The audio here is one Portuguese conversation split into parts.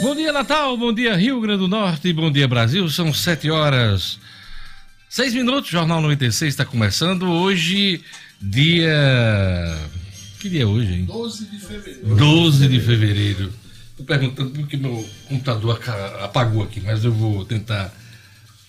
Bom dia, Natal. Bom dia, Rio Grande do Norte. Bom dia, Brasil. São sete horas, seis minutos. Jornal 96 está começando. Hoje, dia. Que dia é hoje, hein? 12 de fevereiro. 12 de fevereiro. Estou perguntando porque meu computador apagou aqui, mas eu vou tentar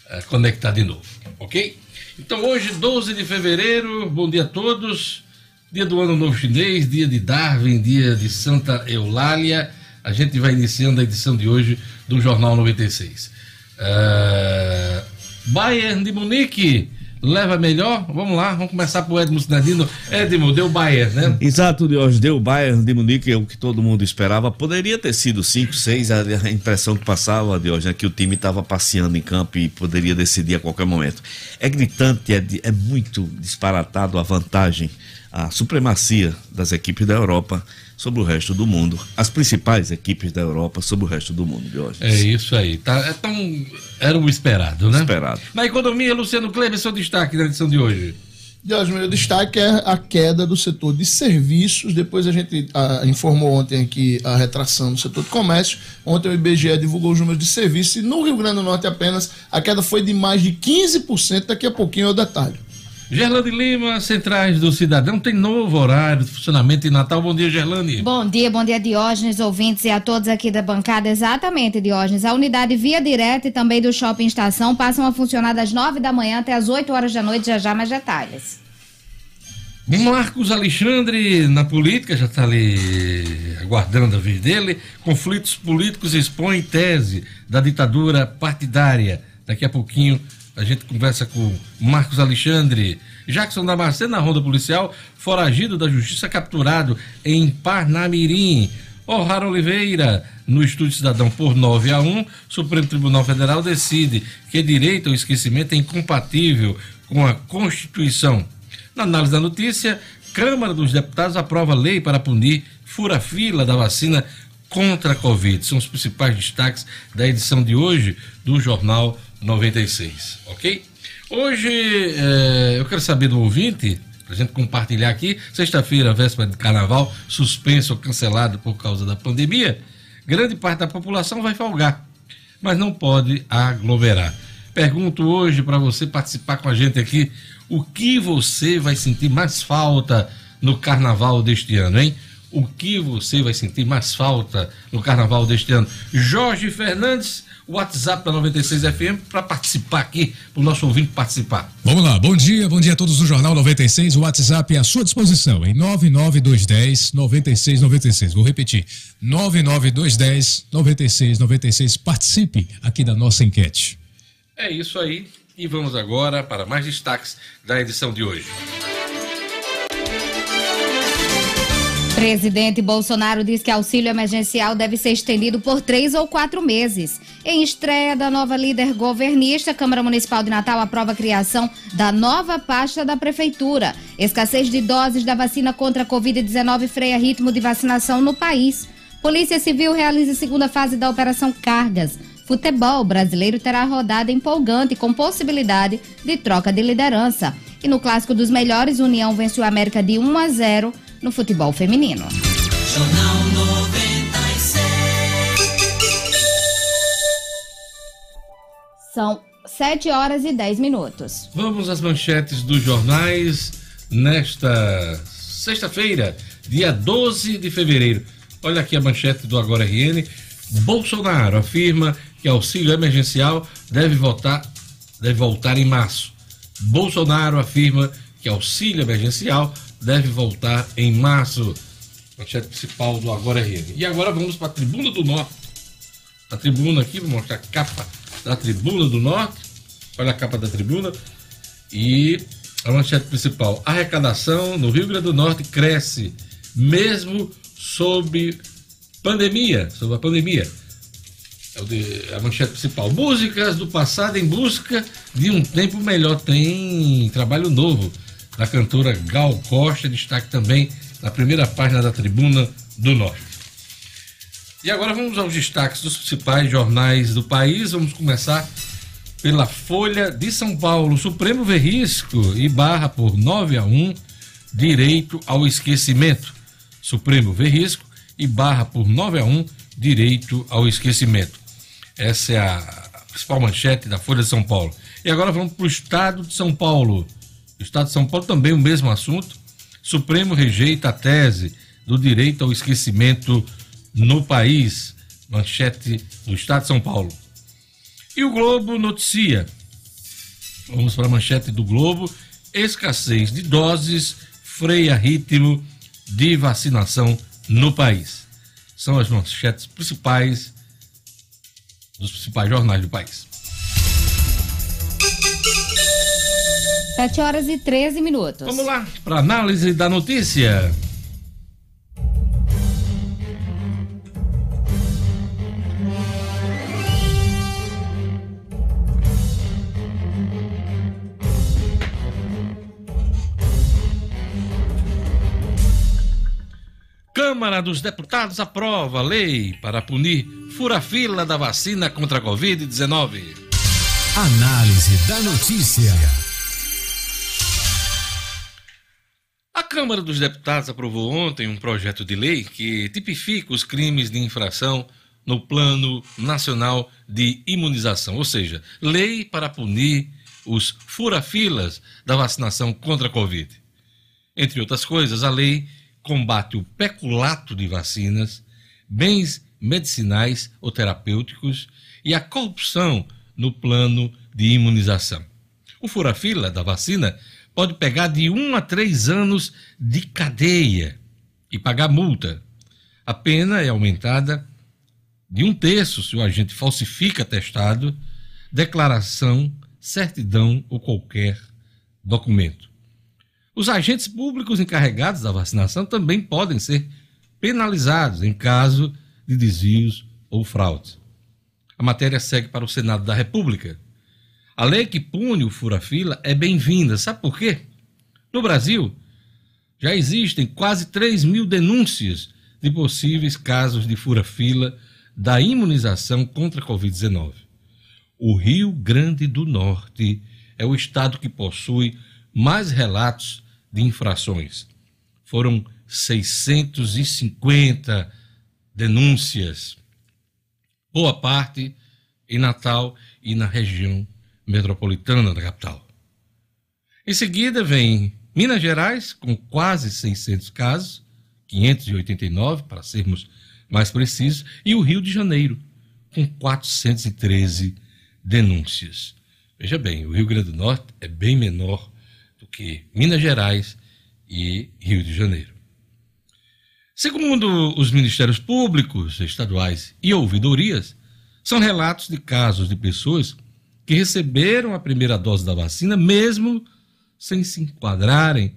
uh, conectar de novo, ok? Então, hoje, 12 de fevereiro. Bom dia a todos. Dia do Ano Novo Chinês, dia de Darwin, dia de Santa Eulália a gente vai iniciando a edição de hoje do Jornal 96. Uh, Bayern de Munique leva melhor? Vamos lá, vamos começar por Edmo Sinadino. Edmo, deu Bayern, né? Exato, de hoje deu Bayern de Munique, é o que todo mundo esperava. Poderia ter sido 5, 6, a impressão que passava de hoje é que o time estava passeando em campo e poderia decidir a qualquer momento. É gritante, é, é muito disparatado a vantagem, a supremacia das equipes da Europa sobre o resto do mundo. As principais equipes da Europa sobre o resto do mundo, hoje. É isso aí. Tá, é tão, era o esperado, né? Esperado. Na economia, Luciano Kleber, seu destaque na edição de hoje. Diógenes, meu destaque é a queda do setor de serviços. Depois a gente a, informou ontem aqui a retração do setor de comércio. Ontem o IBGE divulgou os números de serviços e no Rio Grande do Norte apenas a queda foi de mais de 15%. Daqui a pouquinho é o detalhe. Gerlane Lima, Centrais do Cidadão, tem novo horário de funcionamento em Natal. Bom dia, Gerlane. Bom dia, bom dia, Diógenes, ouvintes e a todos aqui da bancada. Exatamente, Diógenes. A unidade Via Direta e também do Shopping Estação passam a funcionar das nove da manhã até as oito horas da noite. Já já mais detalhes. Marcos Alexandre, na política, já está ali aguardando a vez dele. Conflitos políticos expõem tese da ditadura partidária. Daqui a pouquinho a gente conversa com Marcos Alexandre. Jackson Damasceno na ronda policial, foragido da justiça, capturado em Parnamirim. O'Hara Oliveira, no Estúdio Cidadão por 9 a 1, Supremo Tribunal Federal decide que direito ao esquecimento é incompatível com a Constituição. Na análise da notícia, Câmara dos Deputados aprova lei para punir fura-fila da vacina contra a Covid. São os principais destaques da edição de hoje do Jornal 96, ok? Hoje é, eu quero saber do ouvinte, para a gente compartilhar aqui, sexta-feira, véspera de carnaval, suspenso ou cancelado por causa da pandemia, grande parte da população vai folgar, mas não pode aglomerar. Pergunto hoje para você participar com a gente aqui, o que você vai sentir mais falta no carnaval deste ano, hein? O que você vai sentir mais falta no carnaval deste ano? Jorge Fernandes o WhatsApp da 96 FM para participar aqui, para o nosso ouvinte participar. Vamos lá, bom dia, bom dia a todos do Jornal 96. O WhatsApp é à sua disposição em 99210 9696. Vou repetir: 99210 9696. Participe aqui da nossa enquete. É isso aí. E vamos agora para mais destaques da edição de hoje. Presidente Bolsonaro diz que auxílio emergencial deve ser estendido por três ou quatro meses. Em estreia da nova líder governista, a Câmara Municipal de Natal aprova a criação da nova pasta da Prefeitura. Escassez de doses da vacina contra a Covid-19 freia ritmo de vacinação no país. Polícia Civil realiza a segunda fase da Operação Cargas. Futebol brasileiro terá rodada empolgante com possibilidade de troca de liderança. E no clássico dos melhores, União venceu a América de 1 a 0 no futebol feminino. Jornal 96. São 7 horas e 10 minutos. Vamos às manchetes dos jornais nesta sexta-feira, dia 12 de fevereiro. Olha aqui a manchete do Agora RN. Bolsonaro afirma que auxílio emergencial deve voltar, deve voltar em março. Bolsonaro afirma que auxílio emergencial deve voltar em março. Manchete principal do Agora RN. E agora vamos para a Tribuna do Norte. A tribuna aqui, vou mostrar a capa da Tribuna do Norte. Olha a capa da tribuna. E a manchete principal. Arrecadação no Rio Grande do Norte cresce, mesmo sob pandemia. Sob a pandemia. É a manchete principal. Músicas do passado em busca de um tempo melhor. Tem trabalho novo da cantora Gal Costa, destaque também na primeira página da Tribuna do Norte. E agora vamos aos destaques dos principais jornais do país. Vamos começar pela Folha de São Paulo. Supremo vê risco e barra por 9 a 1 direito ao esquecimento. Supremo vê risco e barra por 9 a 1 direito ao esquecimento. Essa é a principal manchete da Folha de São Paulo. E agora vamos para o Estado de São Paulo. Estado de São Paulo também o mesmo assunto. Supremo rejeita a tese do direito ao esquecimento no país. Manchete do Estado de São Paulo. E o Globo noticia. Vamos para a manchete do Globo. Escassez de doses freia ritmo de vacinação no país. São as manchetes principais dos principais jornais do país. 7 horas e 13 minutos. Vamos lá para análise da notícia. Câmara dos Deputados aprova lei para punir fura-fila da vacina contra a Covid-19. Análise da notícia. A Câmara dos Deputados aprovou ontem um projeto de lei que tipifica os crimes de infração no Plano Nacional de Imunização, ou seja, lei para punir os fura-filas da vacinação contra a Covid. Entre outras coisas, a lei combate o peculato de vacinas, bens medicinais ou terapêuticos e a corrupção no plano de imunização. O fura-fila da vacina pode pegar de um a três anos de cadeia e pagar multa. A pena é aumentada de um terço se o agente falsifica testado, declaração, certidão ou qualquer documento. Os agentes públicos encarregados da vacinação também podem ser penalizados em caso de desvios ou fraudes. A matéria segue para o Senado da República. A lei que pune o fura-fila é bem-vinda. Sabe por quê? No Brasil, já existem quase 3 mil denúncias de possíveis casos de fura-fila da imunização contra a Covid-19. O Rio Grande do Norte é o estado que possui mais relatos de infrações. Foram 650 denúncias, boa parte em Natal e na região metropolitana da capital. Em seguida vem Minas Gerais, com quase 600 casos, 589 para sermos mais precisos, e o Rio de Janeiro, com 413 denúncias. Veja bem, o Rio Grande do Norte é bem menor do que Minas Gerais e Rio de Janeiro. Segundo os ministérios públicos, estaduais e ouvidorias, são relatos de casos de pessoas que receberam a primeira dose da vacina mesmo sem se enquadrarem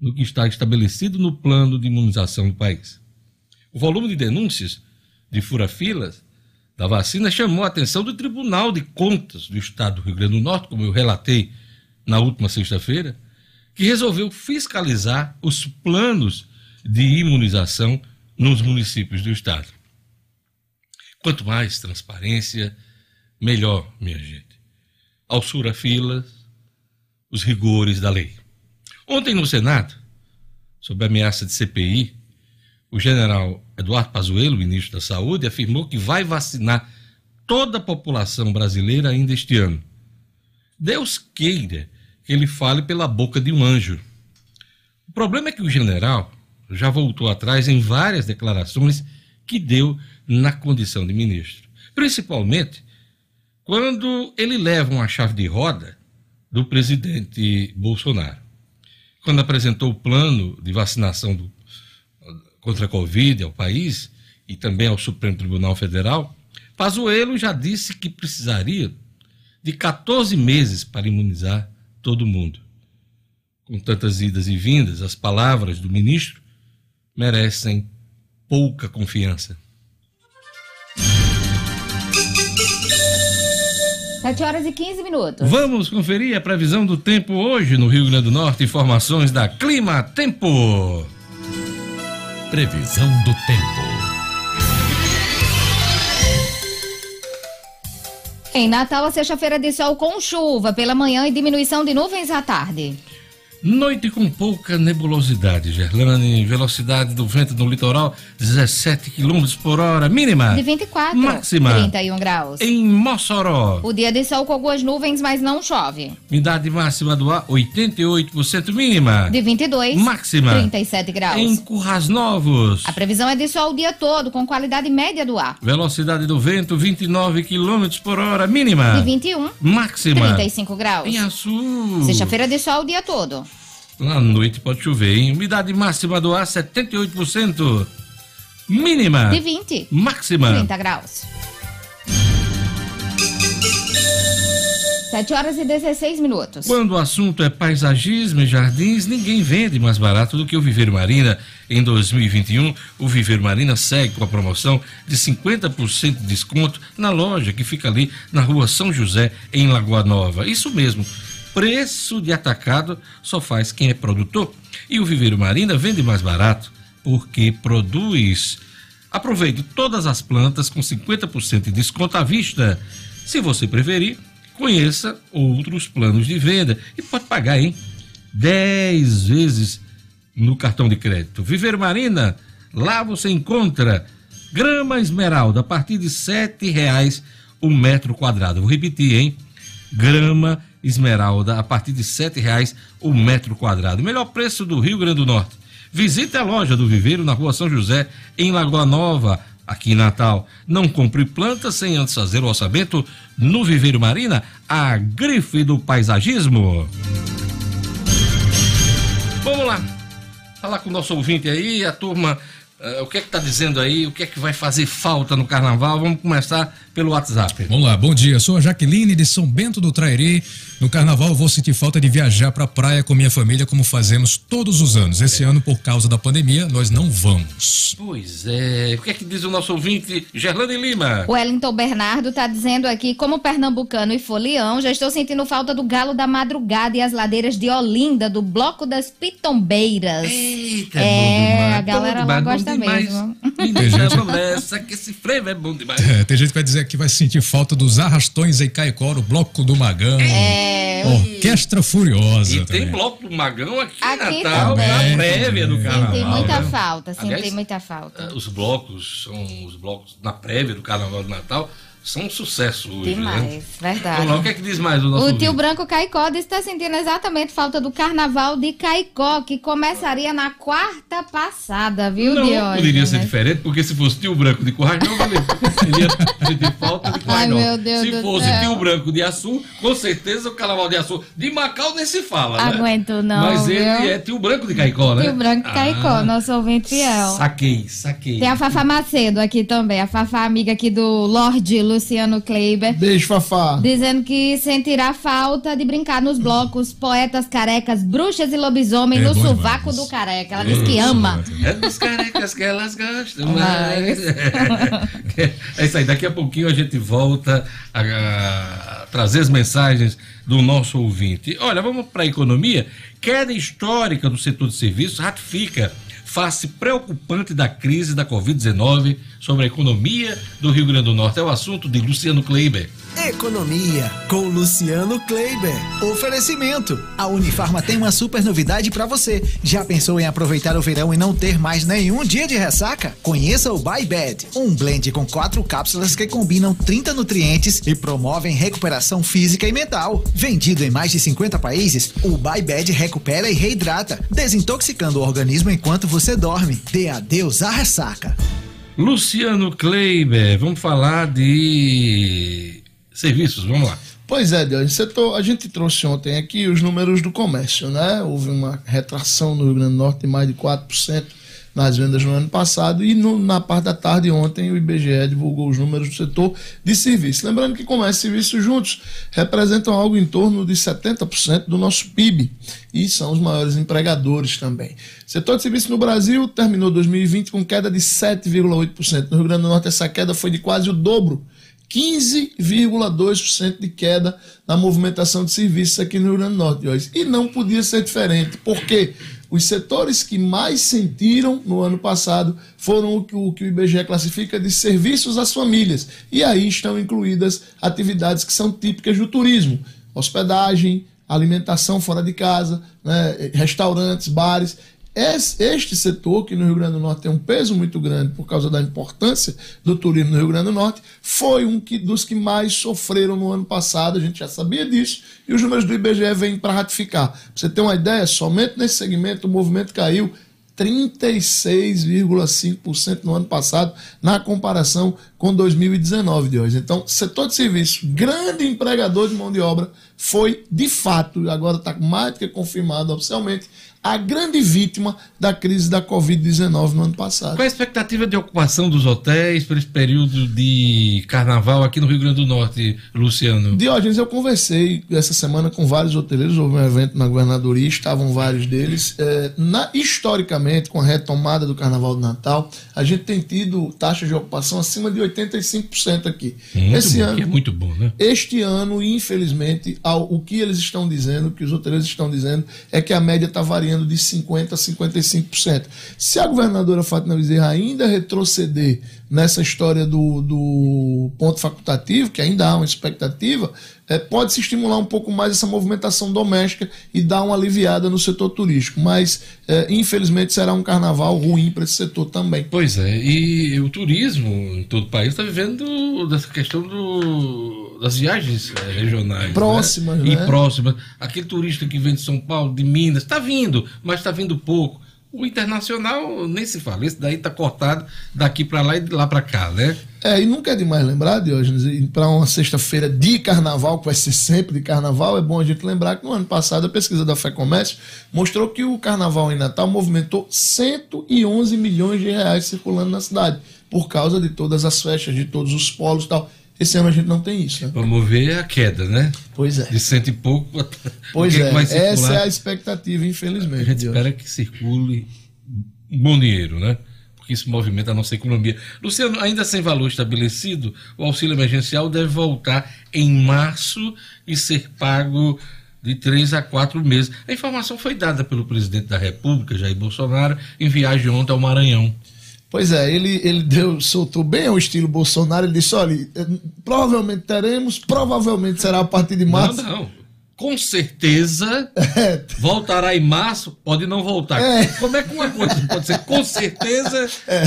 no que está estabelecido no plano de imunização do país. O volume de denúncias de fura-filas da vacina chamou a atenção do Tribunal de Contas do Estado do Rio Grande do Norte, como eu relatei na última sexta-feira, que resolveu fiscalizar os planos de imunização nos municípios do estado. Quanto mais transparência, melhor, minha gente. Alçura filas, os rigores da lei. Ontem no Senado, sob ameaça de CPI, o general Eduardo Pazuello, ministro da Saúde, afirmou que vai vacinar toda a população brasileira ainda este ano. Deus queira que ele fale pela boca de um anjo. O problema é que o general já voltou atrás em várias declarações que deu na condição de ministro. Principalmente quando ele leva uma chave de roda do presidente Bolsonaro. Quando apresentou o plano de vacinação do, contra a Covid ao país e também ao Supremo Tribunal Federal, Pazuello já disse que precisaria de 14 meses para imunizar todo mundo. Com tantas idas e vindas, as palavras do ministro merecem pouca confiança. 7 horas e 15 minutos. Vamos conferir a previsão do tempo hoje no Rio Grande do Norte. Informações da Clima Tempo. Previsão do tempo. Em Natal, a sexta-feira de sol com chuva pela manhã e diminuição de nuvens à tarde. Noite com pouca nebulosidade, Gerlane. Velocidade do vento no litoral, 17 km por hora, mínima. De 24. Máxima. 31 graus. Em Mossoró. O dia de sol com algumas nuvens, mas não chove. Umidade máxima do ar, 88% mínima. De 22. Máxima. 37 graus. Em Currais Novos. A previsão é de sol o dia todo, com qualidade média do ar. Velocidade do vento, 29 km por hora, mínima. De 21. Máxima. 35 graus. Em Açu. Sexta-feira de sol o dia todo. À noite pode chover, hein? Umidade máxima do ar, 78%. Mínima. De 20. Máxima. 30 graus. 7 horas e 16 minutos. Quando o assunto é paisagismo e jardins, ninguém vende mais barato do que o Viveiro Marina. Em 2021, o Viveiro Marina segue com a promoção de 50% de desconto na loja que fica ali na rua São José, em Lagoa Nova. Isso mesmo, preço de atacado só faz quem é produtor. E o Viveiro Marina vende mais barato porque produz. Aproveite todas as plantas com 50% de desconto à vista. Se você preferir, conheça outros planos de venda e pode pagar, hein? 10 vezes no cartão de crédito. Viveiro Marina, lá você encontra grama esmeralda a partir de R$ reais o metro quadrado. Vou repetir, hein? Grama esmeralda a partir de R$ reais o metro quadrado. Melhor preço do Rio Grande do Norte. Visite a loja do Viveiro na rua São José, em Lagoa Nova, aqui em Natal. Não compre plantas sem antes fazer o orçamento no Viveiro Marina, a grife do paisagismo. Vamos lá. Falar com o nosso ouvinte aí, a turma Uh, o que é que está dizendo aí? O que é que vai fazer falta no carnaval? Vamos começar pelo WhatsApp. Vamos lá, bom dia. Sou a Jaqueline de São Bento do Trairi. No carnaval vou sentir falta de viajar para a praia com minha família, como fazemos todos os anos. Esse é. ano, por causa da pandemia, nós não vamos. Pois é. O que é que diz o nosso ouvinte, Gerlane Lima? O Wellington Bernardo está dizendo aqui, como pernambucano e folião, já estou sentindo falta do galo da madrugada e as ladeiras de Olinda, do bloco das Pitombeiras. Eita, é, a galera lá gosta demais. mesmo. Tem gente... essa que esse frevo é bom demais. É, tem gente que vai dizer que vai sentir falta dos arrastões em Caicó, o bloco do Magão. É. Orquestra Furiosa. E também. tem bloco do Magão aqui, aqui em Natal, na prévia do carnaval. Tem muita né? falta, sempre Aliás, tem muita falta. Os blocos são os blocos na prévia do carnaval do Natal são um sucesso hoje. Demais, né? verdade. Então, o que é que diz mais o nosso O tio Branco Caicó está sentindo exatamente falta do carnaval de Caicó, que começaria na quarta passada, viu, Não, Diógenes? poderia ser diferente, porque se fosse tio Branco de valia. Ele ia sentir falta de Currais Ai, meu Deus Se fosse céu. tio Branco de Açu, com certeza o carnaval de Açu. De Macau nem se fala, né? Aguento não, Mas ele viu? é tio Branco de Caicó, né? Tio Branco Caicó, Ah, nosso ouvinte fiel. Saquei, saquei. Tem a Fafá Macedo aqui também, a Fafá amiga aqui do Lorde Luciano Kleiber. Beijo, Fafá. Dizendo que sentirá falta de brincar nos blocos Poetas Carecas, Bruxas e Lobisomem É no sovaco do careca. Ela diz que ama. É dos carecas que elas gostam Mas- mais. É isso aí, daqui a pouquinho a gente volta a, a trazer as mensagens do nosso ouvinte. Olha, vamos para a economia. Queda histórica do setor de serviços ratifica face preocupante da crise da Covid-19 sobre a economia do Rio Grande do Norte. É o assunto de Luciano Kleiber. Economia com Luciano Kleiber. Oferecimento. A Unifarma tem uma super novidade para você. Já pensou em aproveitar o verão e não ter mais nenhum dia de ressaca? Conheça o Buy Bed, um blend com quatro cápsulas que combinam 30 nutrientes e promovem recuperação física e mental. Vendido em mais de 50 países, o Buy Bed recupera e reidrata, desintoxicando o organismo enquanto você dorme. Dê adeus à ressaca. Luciano Kleiber, vamos falar de serviços, vamos lá. Pois é, Deus, setor, a gente trouxe ontem aqui os números do comércio, né? Houve uma retração no Rio Grande do Norte de mais de 4% nas vendas no ano passado e no- na parte da tarde ontem o IBGE divulgou os números do setor de serviços. Lembrando que comércio e serviços juntos representam algo em torno de 70% do nosso PIB e são os maiores empregadores também. Setor de serviços no Brasil terminou 2020 com queda de 7,8%. No Rio Grande do Norte essa queda foi de quase o dobro. 15,2% de queda na movimentação de serviços aqui no Rio Grande do Norte. E não podia ser diferente, porque os setores que mais sentiram no ano passado foram o que o, que o IBGE classifica de serviços às famílias. E aí estão incluídas atividades que são típicas do turismo: hospedagem, alimentação fora de casa, né, restaurantes, bares. Este setor, que no Rio Grande do Norte tem um peso muito grande por causa da importância do turismo no Rio Grande do Norte, foi um que, dos que mais sofreram no ano passado, a gente já sabia disso, e os números do IBGE vêm para ratificar. Pra você ter uma ideia, somente nesse segmento o movimento caiu 36,5% no ano passado, na comparação com 2019 de hoje. Então, setor de serviço, grande empregador de mão de obra, foi de fato, agora está mais do que confirmado oficialmente, a grande vítima da crise da Covid-19 no ano passado. Qual é a expectativa de ocupação dos hotéis para esse período de carnaval aqui no Rio Grande do Norte, Luciano? Diógenes, eu conversei essa semana com vários hoteleiros, houve um evento na governadoria, estavam vários deles. É, na, historicamente, com a retomada do carnaval de Natal, a gente tem tido taxas de ocupação acima de 85% aqui. Muito esse bom, ano, é muito bom, né? Este ano, infelizmente, ao, o que eles estão dizendo, o que os hoteleiros estão dizendo, é que a média está variando variando de 50% a 55%. Se a governadora Fátima Bezerra ainda retroceder nessa história do, do ponto facultativo, que ainda há uma expectativa, é, pode se estimular um pouco mais essa movimentação doméstica e dar uma aliviada no setor turístico. Mas, é, infelizmente, será um carnaval ruim para esse setor também. Pois é, e o turismo em todo o país está vivendo dessa questão do, das viagens é, regionais. Próximas, né? né? E próximas. Aquele turista que vem de São Paulo, de Minas, está vindo, mas está vindo pouco. O internacional nem se fala, esse daí está cortado daqui para lá e de lá para cá, né? É, e nunca é demais lembrar, Diógenes, para uma sexta-feira de carnaval, que vai ser sempre de carnaval, é bom a gente lembrar que no ano passado a pesquisa da Fé Comércio mostrou que o carnaval em Natal movimentou 111 milhões de reais circulando na cidade, por causa de todas as festas, de todos os polos e tal. Esse ano a gente não tem isso, né? Vamos ver a queda, né? Pois é. De cento e pouco. Pois é, essa é a expectativa, infelizmente. A gente espera que circule bom dinheiro, né? Porque isso movimenta a nossa economia. Luciano, ainda sem valor estabelecido, o auxílio emergencial deve voltar em março e ser pago de três a quatro meses. A informação foi dada pelo presidente da República, Jair Bolsonaro, em viagem ontem ao Maranhão. Pois é, ele, ele deu, soltou bem ao estilo Bolsonaro, ele disse, olha, eh, provavelmente teremos, provavelmente será a partir de março. Não, não. Com certeza é. voltará em março, pode não voltar. É. Como é que uma coisa pode ser com certeza é.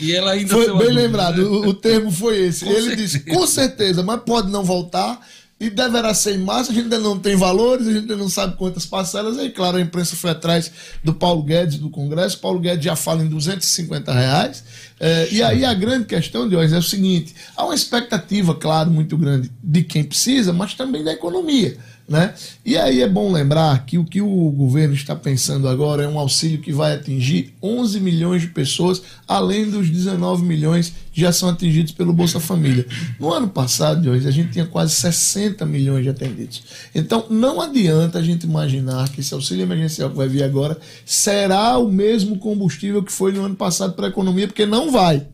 e, e, ela ainda... Foi bem lembrado, né? o, o, termo foi esse. Com ele certeza. disse, com certeza, mas pode não voltar e deverá ser em março. A gente ainda não tem valores, a gente ainda não sabe quantas parcelas. Aí, claro, a imprensa foi atrás do Paulo Guedes do Congresso. Paulo Guedes já fala em 250 reais. É, e aí a grande questão de hoje é o seguinte: há uma expectativa, claro, muito grande de quem precisa, mas também da economia. Né? E aí é bom lembrar que o que o governo está pensando agora é um auxílio que vai atingir 11 milhões de pessoas, além dos 19 milhões que já são atingidos pelo Bolsa Família. No ano passado, hoje, a gente tinha quase 60 milhões de atendidos. Então, não adianta a gente imaginar que esse auxílio emergencial que vai vir agora será o mesmo combustível que foi no ano passado para a economia, porque não vai.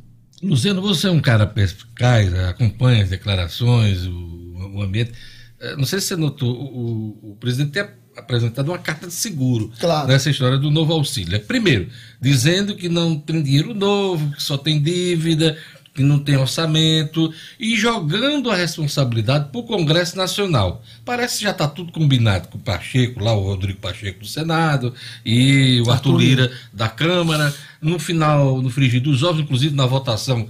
Luciano, você é um cara perspicaz, acompanha as declarações, o, o ambiente. É, não sei se você notou, o, o presidente tem apresentado uma carta de seguro claro. nessa história do novo auxílio. É, primeiro, dizendo que não tem dinheiro novo, que só tem dívida, que não tem orçamento, e jogando a responsabilidade para o Congresso Nacional. Parece que já está tudo combinado com o Pacheco, lá o Rodrigo Pacheco do Senado, e o Arthur Lira da Câmara. No final, no frigir dos ovos, inclusive na votação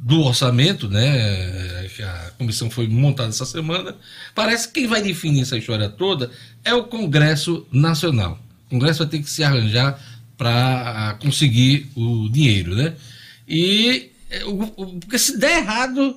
do orçamento, né, que a comissão foi montada essa semana, parece que quem vai definir essa história toda é o Congresso Nacional. O Congresso vai ter que se arranjar para conseguir o dinheiro, né? E é, porque se der errado,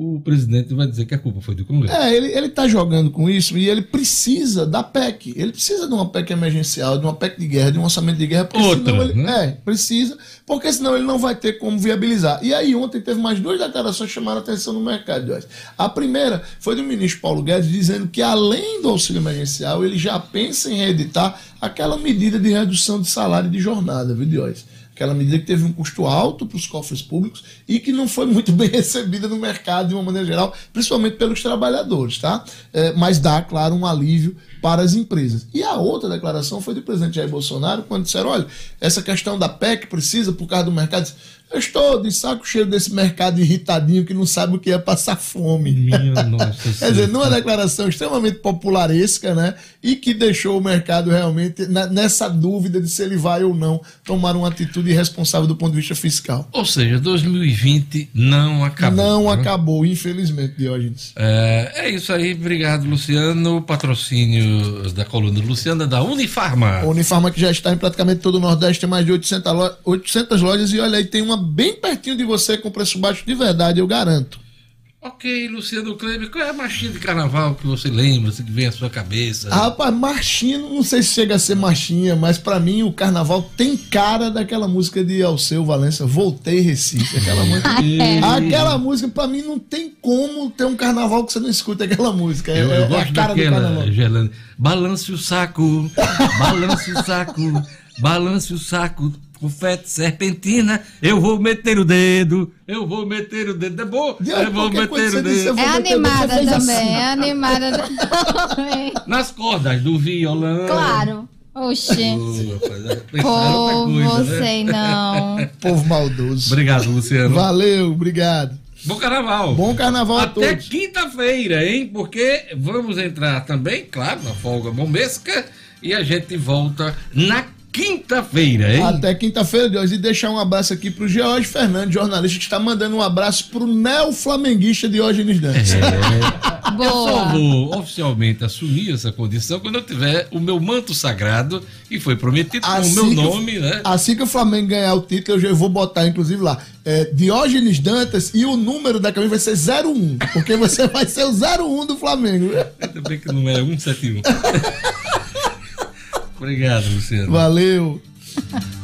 o presidente vai dizer que a culpa foi do Congresso. É, ele, ele tá jogando com isso e ele precisa da PEC. Ele precisa de uma PEC emergencial, de uma PEC de guerra, de um orçamento de guerra, porque Outra, senão ele. Né? É, precisa, porque senão ele não vai ter como viabilizar. E aí, ontem teve mais duas declarações que chamaram a atenção no mercado. A primeira foi do ministro Paulo Guedes dizendo que, além do auxílio emergencial, ele já pensa em reeditar aquela medida de redução de salário de jornada, viu, Joyce? Aquela medida que teve um custo alto para os cofres públicos e que não foi muito bem recebida no mercado de uma maneira geral, principalmente pelos trabalhadores, tá? É, mas dá, claro, um alívio para as empresas. E a outra declaração foi do presidente Jair Bolsonaro, quando disseram: olha, essa questão da PEC precisa, por causa do mercado. Eu estou de saco cheio desse mercado irritadinho que não sabe o que é passar fome. Minha nossa Quer dizer, numa declaração extremamente popularesca, né? E que deixou o mercado realmente na- nessa dúvida de se ele vai ou não tomar uma atitude irresponsável do ponto de vista fiscal. Ou seja, 2020 não acabou. não né? acabou, infelizmente, Diógenes. É, é isso aí, obrigado, Luciano. Patrocínio da coluna Luciana da Unifarma. Unifarma que já está em praticamente todo o Nordeste, tem mais de 800, lo- 800 lojas e olha aí, tem uma bem pertinho de você com preço baixo de verdade, eu garanto. Ok, Luciano Kleber, qual é a marchinha de carnaval que você lembra, assim, que vem à sua cabeça? Ah, Rapaz, marchinha, não sei se chega a ser marchinha, mas pra mim o carnaval tem cara daquela música de Alceu Valença, Voltei Recife. Aquela música, aquela música pra mim não tem como ter um carnaval que você não escuta aquela música. É, Eu, é eu a gosto cara do daquela, carnaval. Gelane. Balance o saco, balance o saco, balance o saco, confete serpentina, eu vou meter o dedo, eu vou meter o dedo. É bom, eu vou meter o disse, dedo. vou É dedo, animada fez também, assim. é animada também. Nas cordas do violão. Claro. Rapaz, é pensar Pô, né? você não. Povo maldoso. Obrigado, Luciano. Valeu, obrigado. Bom carnaval. Bom carnaval a Até quinta-feira, hein? Porque vamos entrar também, claro, na folga bombesca e a gente volta na quinta-feira, hein? Até quinta-feira, Deus. E deixar um abraço aqui pro George Fernandes, jornalista, que está mandando um abraço pro neo-flamenguista Diógenes Dantas. É. Eu só Boa. vou oficialmente assumir essa condição quando eu tiver o meu manto sagrado, que foi prometido com o meu que- nome, né? Assim que o Flamengo ganhar o título, eu já vou botar, inclusive, lá. É, Diógenes Dantas e o número da camisa vai ser 01. Porque você vai ser o 01 do Flamengo. Ainda bem que não é 171. Obrigado, Luciano. Valeu.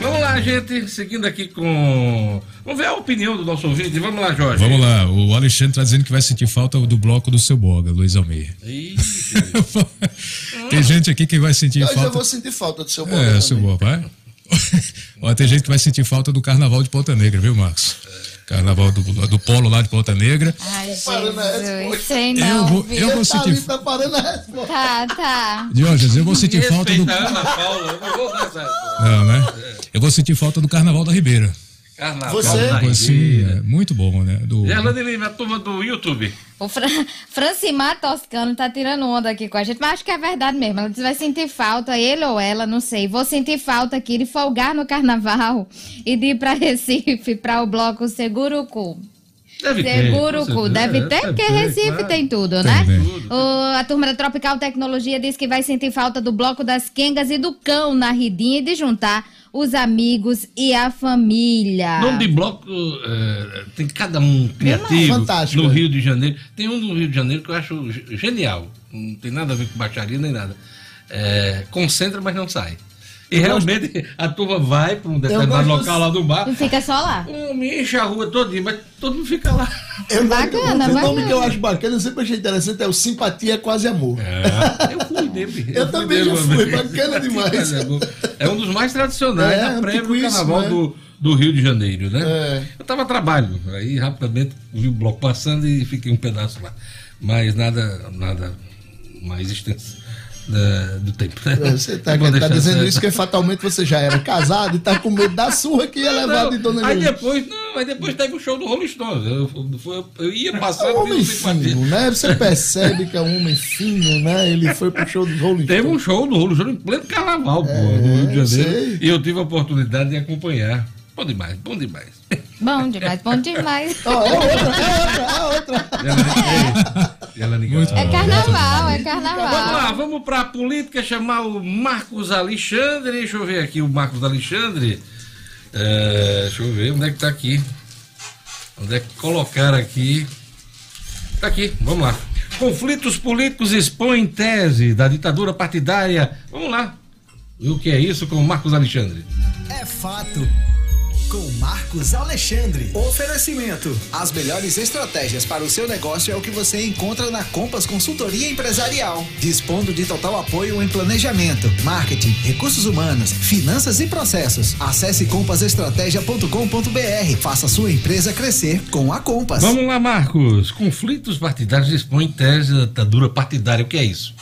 Vamos lá, gente, seguindo aqui com. Vamos ver a opinião do nosso ouvinte. Vamos lá, Jorge. Vamos lá, o Alexandre tá dizendo que vai sentir falta do bloco do seu Boga, Luiz Almeida. Tem gente aqui que vai sentir Hoje eu falta. vou sentir falta do seu É, bola seu também. Boga, vai. Ó, tem gente que vai sentir falta do carnaval de Ponta Negra, viu, Marcos? Carnaval do, do polo lá de Ponta Negra. Ai, Parando a Jesus. resposta. Sei Eu não, vou- eu vou tá sentir- ali preparando a resposta. Tá, tá. Diógenes, eu vou sentir falta do. Ana Paula, eu vou. Não, né? Eu vou sentir falta do Carnaval da Ribeira. Carnaval Você? Assim, Ribeira. é muito bom, né? Do... Lima, a turma do YouTube. O Fran... Francimar Toscano tá tirando onda aqui com a gente, mas acho que é verdade mesmo. Ela disse, vai sentir falta, ele ou ela, não sei. Vou sentir falta aqui de folgar no carnaval e de ir pra Recife, pra o bloco. Seguro cu. Deve É, ter, porque Recife claro. tem tudo, Tem, né? tem. O- a turma da Tropical Tecnologia diz que vai sentir falta do bloco das quengas e do cão na ridinha e de juntar os amigos e a família. Nome de bloco é, tem cada um criativo Fantástico, no é. Rio de Janeiro. Tem um no Rio de Janeiro que eu acho ge- genial. Não tem nada a ver com baixaria nem nada. É, concentra, mas não sai. E realmente a turma vai para um determinado gosto local lá do bar. E fica só lá. Um, enche a rua todinha, mas todo mundo fica lá. Eu, Bacana, o nome bacana. que eu acho bacana, eu sempre achei interessante, é o Simpatia é Quase Amor. É, eu fui dele. Eu fui também dele já fui, bacana demais. É um dos mais tradicionais É, da prévia do carnaval é. do, do Rio de Janeiro, né? É. Eu estava a trabalho, aí rapidamente vi o bloco passando e fiquei um pedaço lá. Mas nada, nada mais extenso da- do tempo. Né? Você tá, Eu vou tá dizendo essa- isso que fatalmente você já era casado e tá com medo da surra que ia levar Não, de Dona aí depois, não, aí depois teve o show do Rolling Stones. Eu, eu, eu ia É passando um homem fino, né? Você percebe que é um homem fino, né? Ele foi pro show do Rolling Teve Stones. um show do Rolo Júnior em pleno carnaval, pô, É, no Rio de Janeiro. sei. E eu tive a oportunidade de acompanhar. Bom demais, bom demais. Bom demais, bom demais. Ó, é outra, é outra, é outra. Ela, ela ligou. Muito É bom. carnaval, é Vamos carnaval. lá, vamos pra política chamar o Marcos Alexandre. Deixa eu ver aqui o Marcos Alexandre. É, deixa eu ver onde é que tá aqui. Onde é que colocaram aqui? Tá aqui, vamos lá. Conflitos políticos expõem tese da ditadura partidária. Vamos lá. E o que é isso com o Marcos Alexandre? É fato. Com Marcos Alexandre. Oferecimento. As melhores estratégias para o seu negócio é o que você encontra na Compass Consultoria Empresarial. Dispondo de total apoio em planejamento, marketing, recursos humanos, finanças e processos. Acesse compassestratégia.com.br. Faça sua empresa crescer com a Compass. Vamos lá, Marcos. Conflitos partidários expõem tese da ditadura partidária. O que é isso?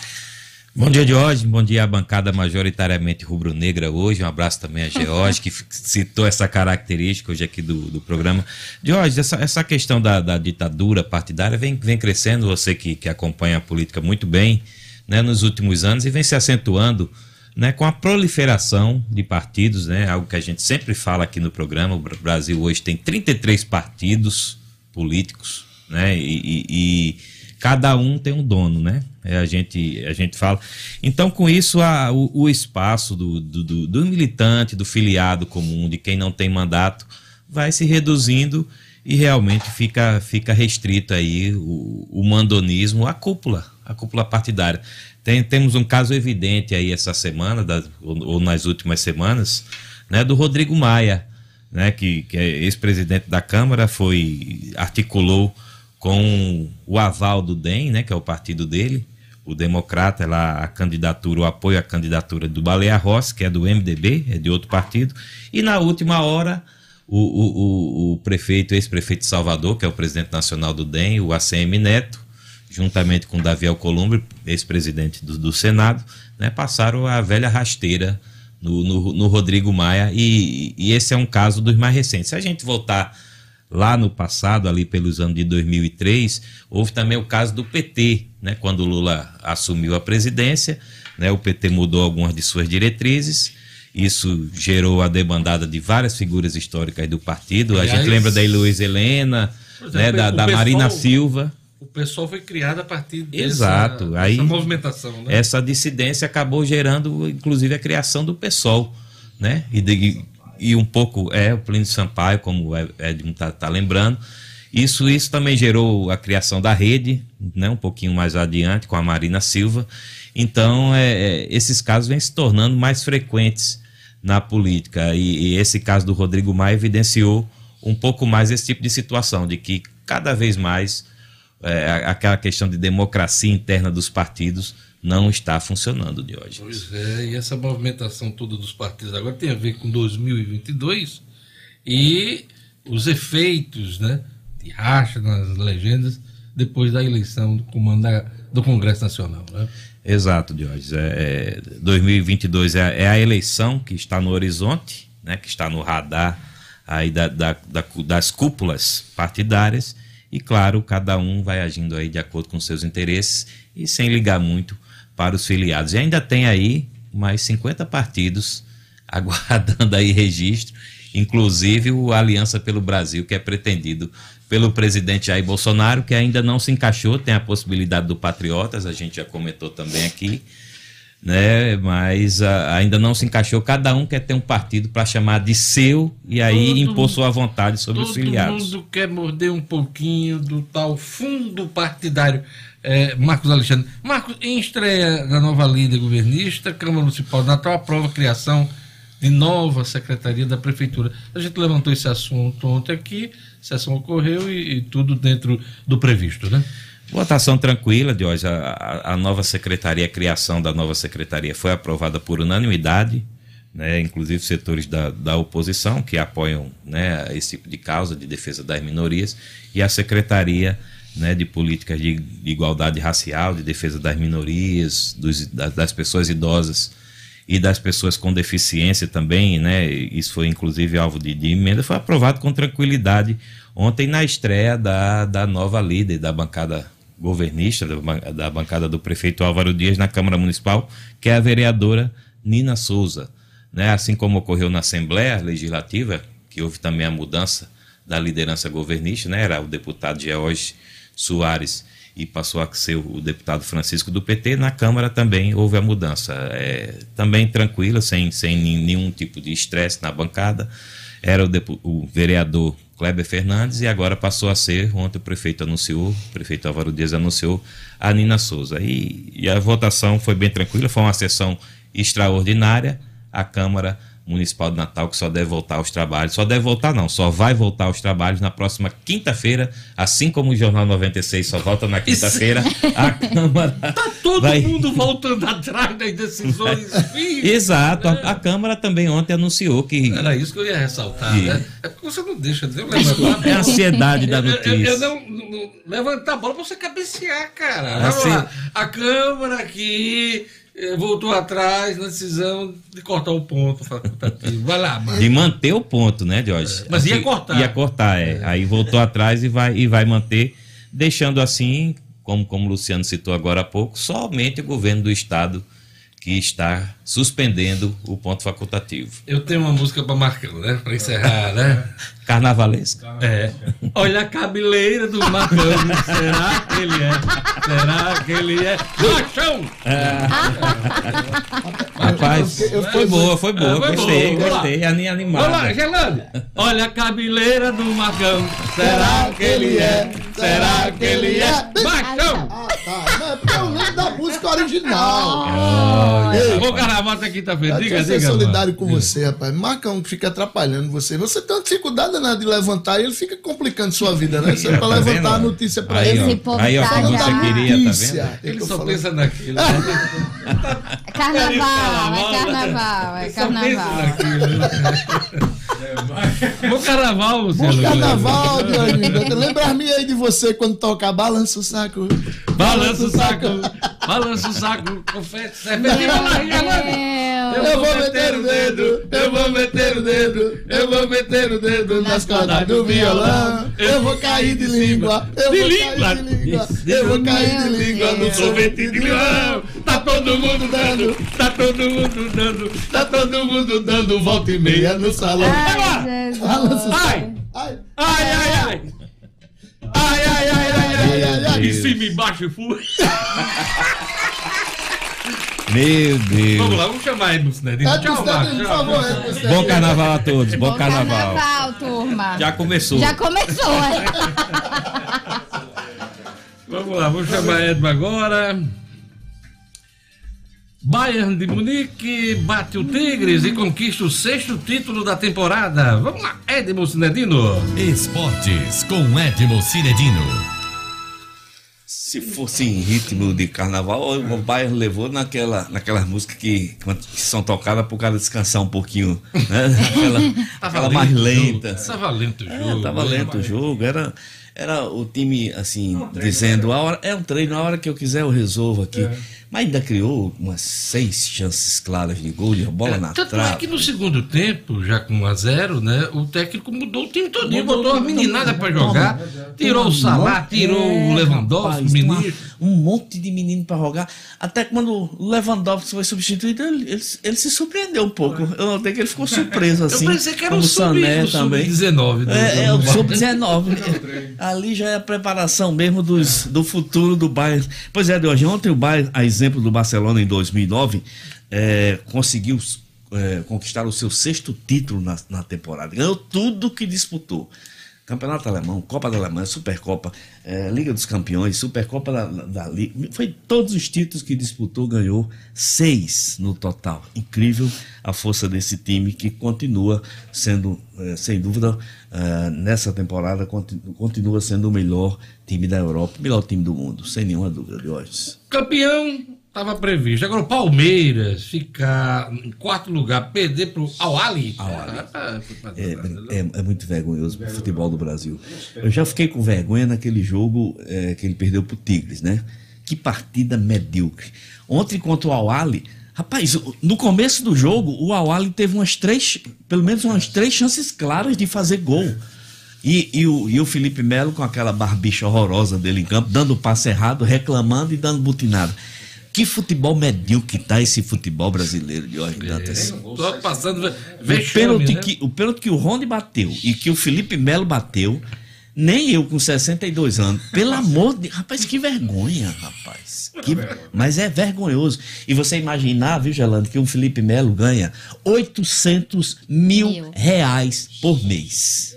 Bom dia, Jorge. Bom dia à bancada majoritariamente rubro-negra hoje. Um abraço também a George, que citou essa característica hoje aqui do, do programa. Jorge, essa, essa questão da, da ditadura partidária vem, vem crescendo, você que, que acompanha a política muito bem né, nos últimos anos e vem se acentuando né, com a proliferação de partidos, né, algo que a gente sempre fala aqui no programa. O Brasil hoje tem 33 partidos políticos, né, e, e, e cada um tem um dono, né? É, a, gente, a gente fala. Então, com isso, a, o, o, espaço do, do, do, militante, do filiado comum, de quem não tem mandato, vai se reduzindo e realmente fica, fica restrito aí o, o mandonismo, a cúpula, a cúpula partidária. Tem, temos um caso evidente aí essa semana, ou, ou, nas últimas semanas, né, do Rodrigo Maia, né, que, que é ex-presidente da Câmara, foi articulou com o aval do DEM, né, que é o partido dele, o Democrata, lá a candidatura, o apoio à candidatura do Baleia Rossi, que é do MDB, é de outro partido, e na última hora o, o, o, o prefeito, ex-prefeito de Salvador, que é o presidente nacional do DEM, o ACM Neto, juntamente com Davi Alcolumbre, ex-presidente do, do, Senado, né, passaram a velha rasteira no, no, no Rodrigo Maia, e, e, esse é um caso dos mais recentes. Se a gente voltar lá no passado, ali pelos anos de 2003, houve também o caso do PT, né, quando o Lula assumiu a presidência, né, o PT mudou algumas de suas diretrizes, isso gerou a debandada de várias figuras históricas do partido. Aliás, a gente lembra da Luiz Helena, exemplo, né, da, da Marina Silva o pessoal foi criado a partir dessa, Exato. dessa Aí, movimentação. Né? Essa dissidência acabou gerando, inclusive, a criação do PSOL, né? E, de, e um pouco, é, o Plínio Sampaio, como o Edmund está tá lembrando. Isso, isso também gerou a criação da rede, né? Um pouquinho mais adiante, com a Marina Silva. Então, é, é, esses casos vêm se tornando mais frequentes na política. E, e esse caso do Rodrigo Maia evidenciou um pouco mais esse tipo de situação, de que cada vez mais é, aquela questão de democracia interna dos partidos não está funcionando de hoje. Pois é, e essa movimentação toda dos partidos agora tem a ver com 2022 e os efeitos né, de racha nas legendas depois da eleição do comando da, do Congresso Nacional. Né? Exato, Diógenes. É, é, 2022 é, é, a eleição que está no horizonte, né, que está no radar aí da, da, da, das cúpulas partidárias e claro, cada um vai agindo aí de acordo com seus interesses e sem ligar muito para os filiados. E ainda tem aí mais 50 partidos aguardando aí registro, inclusive o Aliança pelo Brasil, que é pretendido pelo presidente Jair Bolsonaro, que ainda não se encaixou, tem a possibilidade do Patriotas, a gente já comentou também aqui né? Mas a, ah, ainda não se encaixou. Cada um quer ter um partido para chamar de seu e aí todo, impor sua vontade sobre os filiados. Todo mundo quer morder um pouquinho do tal fundo partidário. É, Marcos Alexandre. Marcos, em estreia da nova líder governista, Câmara Municipal de Natal aprova a criação de nova secretaria da Prefeitura. A gente levantou esse assunto ontem aqui, a sessão ocorreu e, e tudo dentro do previsto, né? Votação tranquila, de. A, a, nova secretaria, a criação da nova secretaria foi aprovada por unanimidade, né, inclusive setores da, da oposição que apoiam né, esse tipo de causa de defesa das minorias, e a secretaria né, de políticas de, de igualdade racial, de defesa das minorias, dos, das, das, pessoas idosas e das pessoas com deficiência também, né, isso foi inclusive alvo de, de emenda, foi aprovado com tranquilidade ontem na estreia da, da nova líder da bancada governista da bancada do prefeito Álvaro Dias na Câmara Municipal, que é a vereadora Nina Souza. Né? Assim como ocorreu na Assembleia Legislativa, que houve também a mudança da liderança governista, né? era o deputado George Soares e passou a ser o deputado Francisco do PT, na Câmara também houve a mudança. É, também tranquila, sem, sem nenhum tipo de estresse na bancada. Era o, o vereador Kleber Fernandes e agora passou a ser, ontem o prefeito anunciou, o prefeito Álvaro Dias anunciou, a Nina Souza. E, e a votação foi bem tranquila, foi uma sessão extraordinária. A Câmara Municipal de Natal que só deve voltar aos trabalhos. Só deve voltar, não, só vai voltar aos trabalhos na próxima quinta-feira, assim como o Jornal 96 só volta na quinta-feira. a Câmara. Tá todo vai... mundo voltando atrás das decisões. Exato. É. A, a, Câmara também ontem anunciou que. Era isso que eu ia ressaltar, e... né? É porque você não deixa de levantar. É a ansiedade da notícia. Eu, eu, eu não, não, levantar a bola pra você cabecear, cara. Assim... A Câmara aqui voltou atrás na decisão de cortar o ponto facultativo. Vai lá, mano. De manter o ponto, né, Jorge? Mas ia Aqui- cortar. Ia cortar, é. Aí voltou atrás e vai, e vai manter, deixando assim, como, como o Luciano citou agora há pouco, somente o governo do Estado que está suspendendo o ponto facultativo. Eu tenho uma música para Marcão, né? Para encerrar, né? Carnavalesco. É. Olha a cabeleira do Marcão. Será que ele é? Será que ele é? Machão! Rapaz, Eu fiquei- eu foi boa, foi boa. É, foi gostei, boa. Gostei. Vamos lá, Animada. Gelane. Olha a cabeleira do Marcão. Será que ele é? Será que ele é? Machão! Ah, tá. Não, é eu original. O carnaval até quinta-feira. Eu Diga, quero ser diga. solidário mano. com você, rapaz. Marcão que fica atrapalhando você. Você tem uma dificuldade danada de levantar e ele fica complicando sua vida, né? Você ó, pra tá levantar vendo? a notícia pra Aí, ele. ó. Esse povo Aí, ó, tá como você queria, tá vendo? Ele que só falar. pensa naquilo. né? Carnaval, é Carnaval, carnaval, é Ele só pensa carnaval. Bom carnaval, Luciano. Bom carnaval, Dionísio. Lembra-me aí de você quando toca Balança o Saco. Balança o saco, balança o saco, confete, serpente e lá, Meu Eu vou meter o dedo, eu vou meter o dedo, eu vou meter o dedo nas cordas do violão. Eu vou cair de língua, eu De vou língua. cair de língua, eu vou cair de língua no sorvete de limão. Tá todo mundo dando, tá todo mundo dando, Tá todo mundo dando volta e meia no salão. Ai. Ai. Ai, ai, ai, ai. Ai, ai, ai, ai, ai, ai, ai. ai. Em cima, embaixo fui. Meu Deus. Vamos lá, vamos chamar no cinema. É, Tchau, por tchau. favor, é, Gustavo. Bom carnaval a todos, bom, Bom carnaval. carnaval, turma. Já começou. Já começou, é. Vamos lá, vamos chamar Edmo agora. Bayern de Munique bate o Tigres e conquista o sexto título da temporada. Vamos lá, Edmo Cinedino. Esportes com Edmo Cinedino. Se fosse em ritmo de carnaval, o Bayern levou naquela, naquelas músicas que, que são tocadas pro cara descansar um pouquinho, né? Aquela, aquela mais o lenta. Tava lento o É, jogo. tava lento o jogo, era, era o time assim, dizendo, a hora, é um treino, a hora que eu quiser eu resolvo aqui. Mas ainda criou umas seis chances claras de gol, de bola É, na tanto é trave. que no segundo tempo, já com 1 a 0 né? O técnico mudou o time todinho, Mudou botou o a time meninada pra jogar, tirou o Salah, tirou o Lewandowski, rapaz, o uma- ministro. Um monte de menino para jogar. Até quando o Lewandowski foi substituído, ele, ele, ele se surpreendeu um pouco. Eu notei que ele ficou surpreso Eu assim. pensei que era como o Sané sub- também. sub-19 do- É, é do o Bayern. sub-19. Ali já é a preparação mesmo dos, do futuro do Bayern. Pois é, de hoje ontem o Bayern, a exemplo do Barcelona em 2009, é, conseguiu é, conquistar o seu sexto título na, na temporada. Ganhou tudo que disputou. Campeonato Alemão, Copa da Alemanha, Supercopa, eh, Liga dos Campeões, Supercopa da, da Liga. Foi todos os títulos que disputou, ganhou seis no total. Incrível a força desse time que continua sendo, eh, sem dúvida, eh, nessa temporada, conti- continua sendo o melhor time da Europa, melhor time do mundo, sem nenhuma dúvida de hoje. Campeão estava previsto. Agora o Palmeiras ficar em quarto lugar, perder Al-Ali. Ah, foi pra- É, é- é muito vergonhoso o futebol do Brasil. Eu já fiquei com vergonha naquele jogo é, que ele perdeu pro Tigres, né? Que partida medíocre. Ontem contra o Awali, rapaz, o- no começo do jogo, o Awali teve umas três, pelo menos umas três chances claras de fazer gol. E, e o, e o Felipe Melo com aquela barbicha horrorosa dele em campo, dando passe errado, reclamando e dando butinada. Que futebol medíocre tá esse futebol brasileiro de hoje, Dantas. Tô passando ve- O vexame, pênalti, né? que, o pênalti que o Rony bateu e que o Felipe Melo bateu, nem eu com 62 anos. Pelo amor de Rapaz, que vergonha, rapaz. Que- Mas é vergonhoso. E você imaginar, viu, Gelando, que o Felipe Melo ganha 800 mil Mil. reais por mês.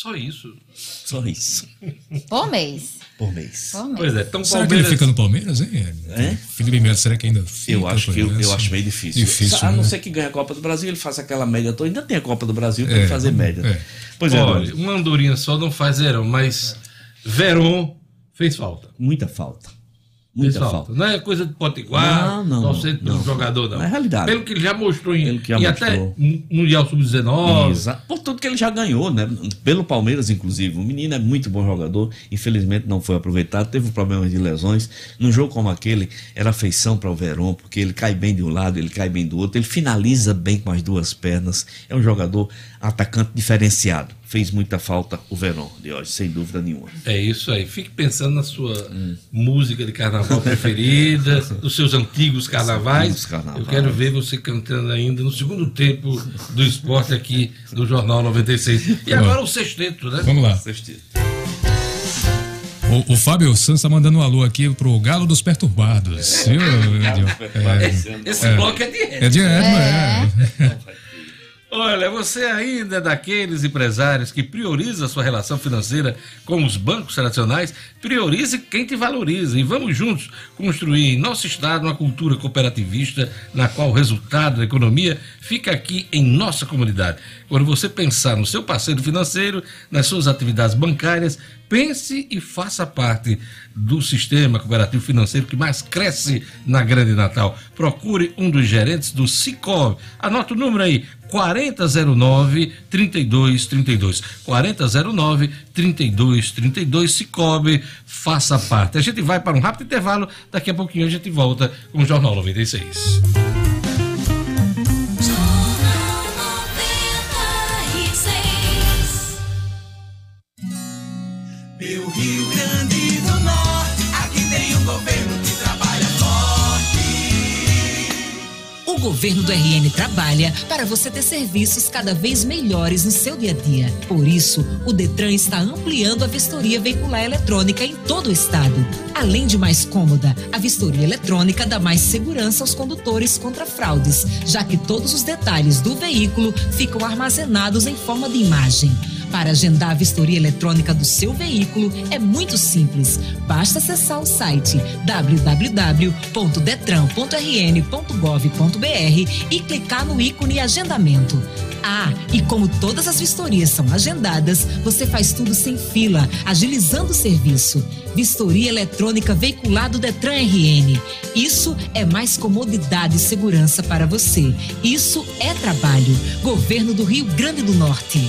Só isso. Só isso. Por mês. Por mês. Por mês. Pois é, então Será que ele Palmeiras... fica no Palmeiras, hein? É? Felipe Melo, será que ainda fica? Eu acho, que, eu, Palmeiras? eu acho meio difícil. Difícil, a não né? ser que ganhe a Copa do Brasil, ele faça aquela média toda. Ainda tem a Copa do Brasil para É, ele fazer média. é. Pois é, Olha, uma andorinha só não faz verão, mas Verón fez falta. muita falta. Muita Fez falta. Não é coisa de potiguar, Não, não, torcendo pelo não. jogador, não. É realidade. Pelo que ele já mostrou em, Pelo que já em mostrou. até Mu- Mundial Sub-19. Exato. Por tudo que ele já ganhou, né? Pelo Palmeiras, inclusive. O menino é muito bom jogador, infelizmente não foi aproveitado, teve problemas de lesões. Num jogo como aquele, era feição para o Verón, porque ele cai bem de um lado, ele cai bem do outro, ele finaliza bem com as duas pernas. É um jogador atacante diferenciado. Fez muita falta o Verón de hoje, sem dúvida nenhuma. É isso aí. Fique pensando na sua música de carnaval preferida, dos seus antigos carnavais. Antigos carnavais. Eu quero ver você cantando ainda no segundo tempo do esporte aqui do Jornal 96. E agora o sexteto, né? Vamos lá. O, o Fábio Santos tá mandando um alô aqui pro Galo dos Perturbados. Viu, Edil? É, Esse bloco é de é de Edmo, é. Olha, você ainda é daqueles empresários que prioriza a sua relação financeira com os bancos tradicionais? Priorize quem te valoriza e vamos juntos construir em nosso estado uma cultura cooperativista na qual o resultado da economia fica aqui em nossa comunidade. Quando você pensar no seu parceiro financeiro, nas suas atividades bancárias, pense e faça parte do sistema cooperativo financeiro que mais cresce na Grande Natal. Procure um dos gerentes do Sicov. Anota o número aí, 4009 3232. 4009 3232 Cicobi, faça parte. A gente vai para um rápido intervalo, daqui a pouquinho a gente volta com o Jornal 96. Governo do RN trabalha para você ter serviços cada vez melhores no seu dia a dia. Por isso, o Detran está ampliando a vistoria veicular eletrônica em todo o estado. Além de mais cômoda, a vistoria eletrônica dá mais segurança aos condutores contra fraudes, já que todos os detalhes do veículo ficam armazenados em forma de imagem. Para agendar a vistoria eletrônica do seu veículo é muito simples. Basta acessar o site www.detran.rn.gov.br e clicar no ícone agendamento. Ah, e como todas as vistorias são agendadas, você faz tudo sem fila, agilizando o serviço. Vistoria eletrônica veicular do Detran RN. Isso é mais comodidade e segurança para você. Isso é trabalho. Governo do Rio Grande do Norte.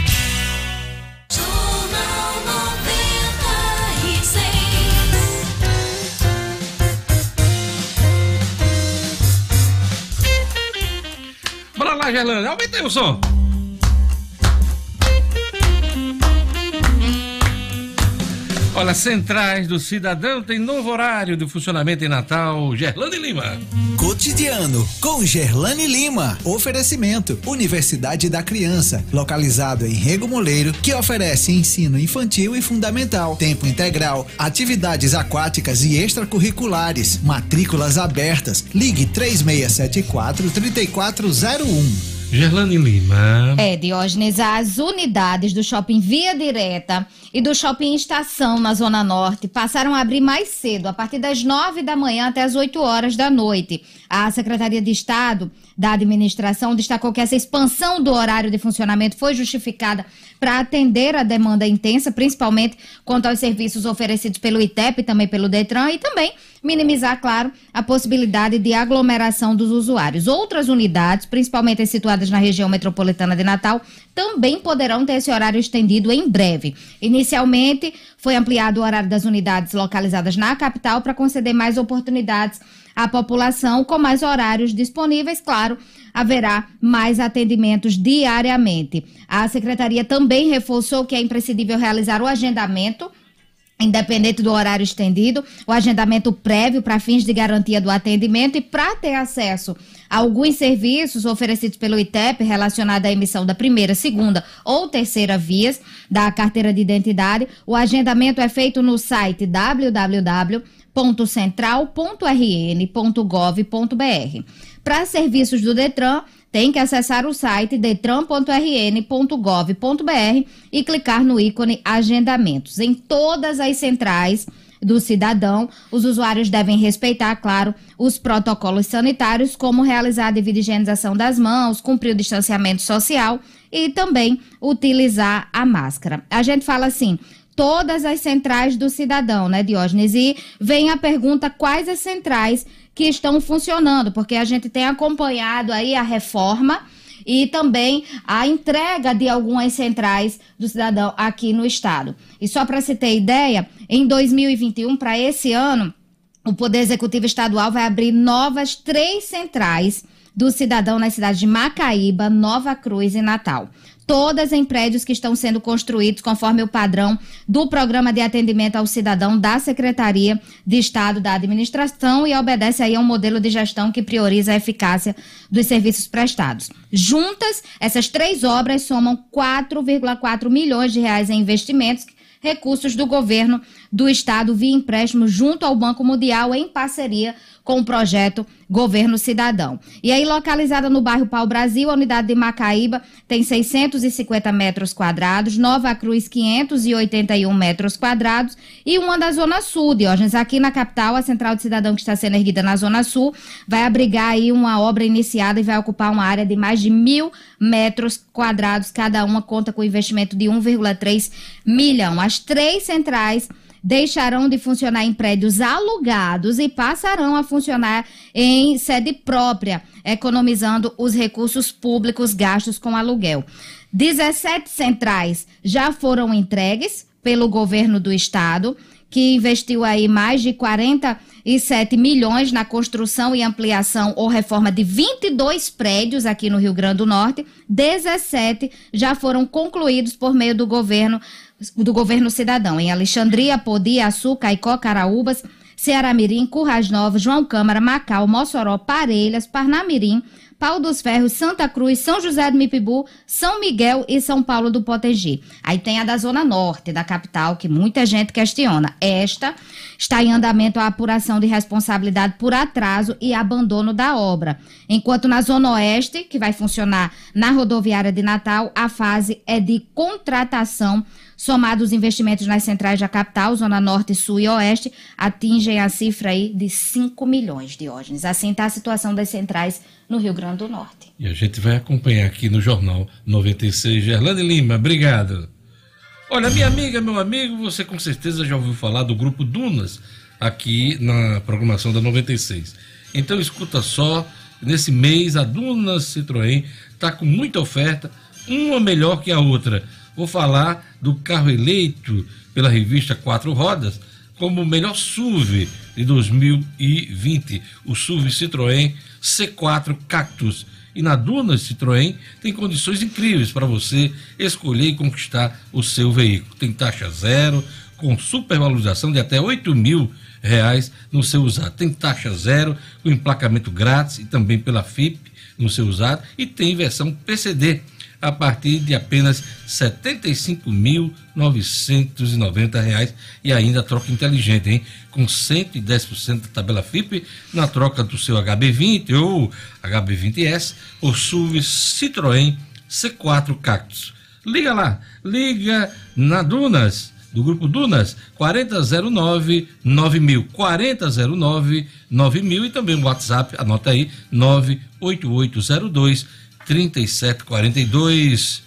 Lá, Gerlane, aumenta aí o som. Olha, Centrais do Cidadão tem novo horário de funcionamento em Natal. Gerlane Lima. Cotidiano, com Gerlane Lima. Oferecimento: Universidade da Criança, localizado em Rego Moleiro, que oferece ensino infantil e fundamental, tempo integral, atividades aquáticas e extracurriculares, matrículas abertas. Ligue 3674 3401. Gerlane Lima. É, Diógenes, as unidades do Shopping Via Direta e do Shopping Estação na Zona Norte passaram a abrir mais cedo, a partir das nove da manhã até as 8 horas da noite. A Secretaria de Estado da Administração destacou que essa expansão do horário de funcionamento foi justificada para atender a demanda intensa, principalmente quanto aos serviços oferecidos pelo ITEP também pelo Detran, e também minimizar, claro, a possibilidade de aglomeração dos usuários. Outras unidades, principalmente as situadas na região metropolitana de Natal, também poderão ter esse horário estendido em breve. Inicialmente, foi ampliado o horário das unidades localizadas na capital para conceder mais oportunidades à população, com mais horários disponíveis, claro, haverá mais atendimentos diariamente. A secretaria também reforçou que é imprescindível realizar o agendamento independente do horário estendido, o agendamento prévio para fins de garantia do atendimento e para ter acesso a alguns serviços oferecidos pelo ITEP relacionados à emissão da primeira, segunda ou terceira vias da carteira de identidade, o agendamento é feito no site detran.central.rn.gov.br. Para serviços do Detran, tem que acessar o site detran.rn.gov.br e clicar no ícone Agendamentos. Em todas as centrais do cidadão, os usuários devem respeitar, claro, os protocolos sanitários, como realizar a devida higienização das mãos, cumprir o distanciamento social e também utilizar a máscara. A gente fala assim, todas as centrais do cidadão, né, Diógenes? E vem a pergunta: quais as centrais que estão funcionando? Porque a gente tem acompanhado aí a reforma e também a entrega de algumas centrais do cidadão aqui no estado. E só para se ter ideia, em 2021, para esse ano, o Poder Executivo Estadual vai abrir novas três centrais do cidadão nas cidades de Macaíba, Nova Cruz e Natal todas em prédios que estão sendo construídos conforme o padrão do Programa de Atendimento ao Cidadão da Secretaria de Estado da Administração e obedece aí a um modelo de gestão que prioriza a eficácia dos serviços prestados. Juntas, essas três obras somam 4,4 milhões de reais em investimentos recursos do governo do estado via empréstimo junto ao Banco Mundial em parceria com o projeto Governo Cidadão. E aí, localizada no bairro Pau Brasil, a unidade de Macaíba tem 650 metros quadrados, Nova Cruz 581 metros quadrados e uma da Zona Sul, Diógenes. Aqui na capital, a Central de Cidadão que está sendo erguida na Zona Sul vai abrigar aí uma obra iniciada e vai ocupar uma área de mais de mil metros quadrados. Cada uma conta com investimento de 1,3 milhão. As três centrais deixarão de funcionar em prédios alugados e passarão a funcionar em sede própria, economizando os recursos públicos gastos com aluguel. 17 centrais já foram entregues pelo governo do estado, que investiu aí mais de 47 milhões na construção e ampliação ou reforma de 22 prédios aqui no Rio Grande do Norte. 17 já foram concluídos por meio do governo do governo cidadão em Alexandria, Podi, Açu, Caicó, Caraúbas, Ceará Mirim, Currais Novos, João Câmara, Macau, Mossoró, Parelhas, Parnamirim, Pau dos Ferros, Santa Cruz, São José do Mipibu, São Miguel e São Paulo do Potengi. Aí tem a da Zona Norte, da capital, que muita gente questiona. Esta está em andamento a apuração de responsabilidade por atraso e abandono da obra. Enquanto na Zona Oeste, que vai funcionar na rodoviária de Natal, a fase é de contratação Somados os investimentos nas centrais da capital, Zona Norte, Sul e Oeste, atingem a cifra aí de 5 milhões de órgãos. Assim está a situação das centrais no Rio Grande do Norte. E a gente vai acompanhar aqui no Jornal 96. Gerlane Lima, obrigado. Olha, minha amiga, meu amigo, você com certeza já ouviu falar do Grupo Dunas aqui na programação da 96. Então escuta só, nesse mês a Dunas Citroën está com muita oferta, uma melhor que a outra vou falar do carro eleito pela revista Quatro Rodas como o melhor SUV de 2020, o SUV Citroën C4 Cactus. E na Dunas Citroën tem condições incríveis para você escolher e conquistar o seu veículo. Tem taxa zero, com supervalorização de até 8 mil reais no seu usado. Tem taxa zero, com emplacamento grátis e também pela FIP no seu usado. E tem versão PCD a partir de apenas R$ 75.990 e ainda troca inteligente, hein? Com 110% da tabela FIP na troca do seu HB20 ou HB20S ou SUV Citroën C4 Cactus. Liga lá, liga na Dunas, do grupo Dunas, 4009 9000, 4009 9000 e também o WhatsApp, anota aí, 98802 3742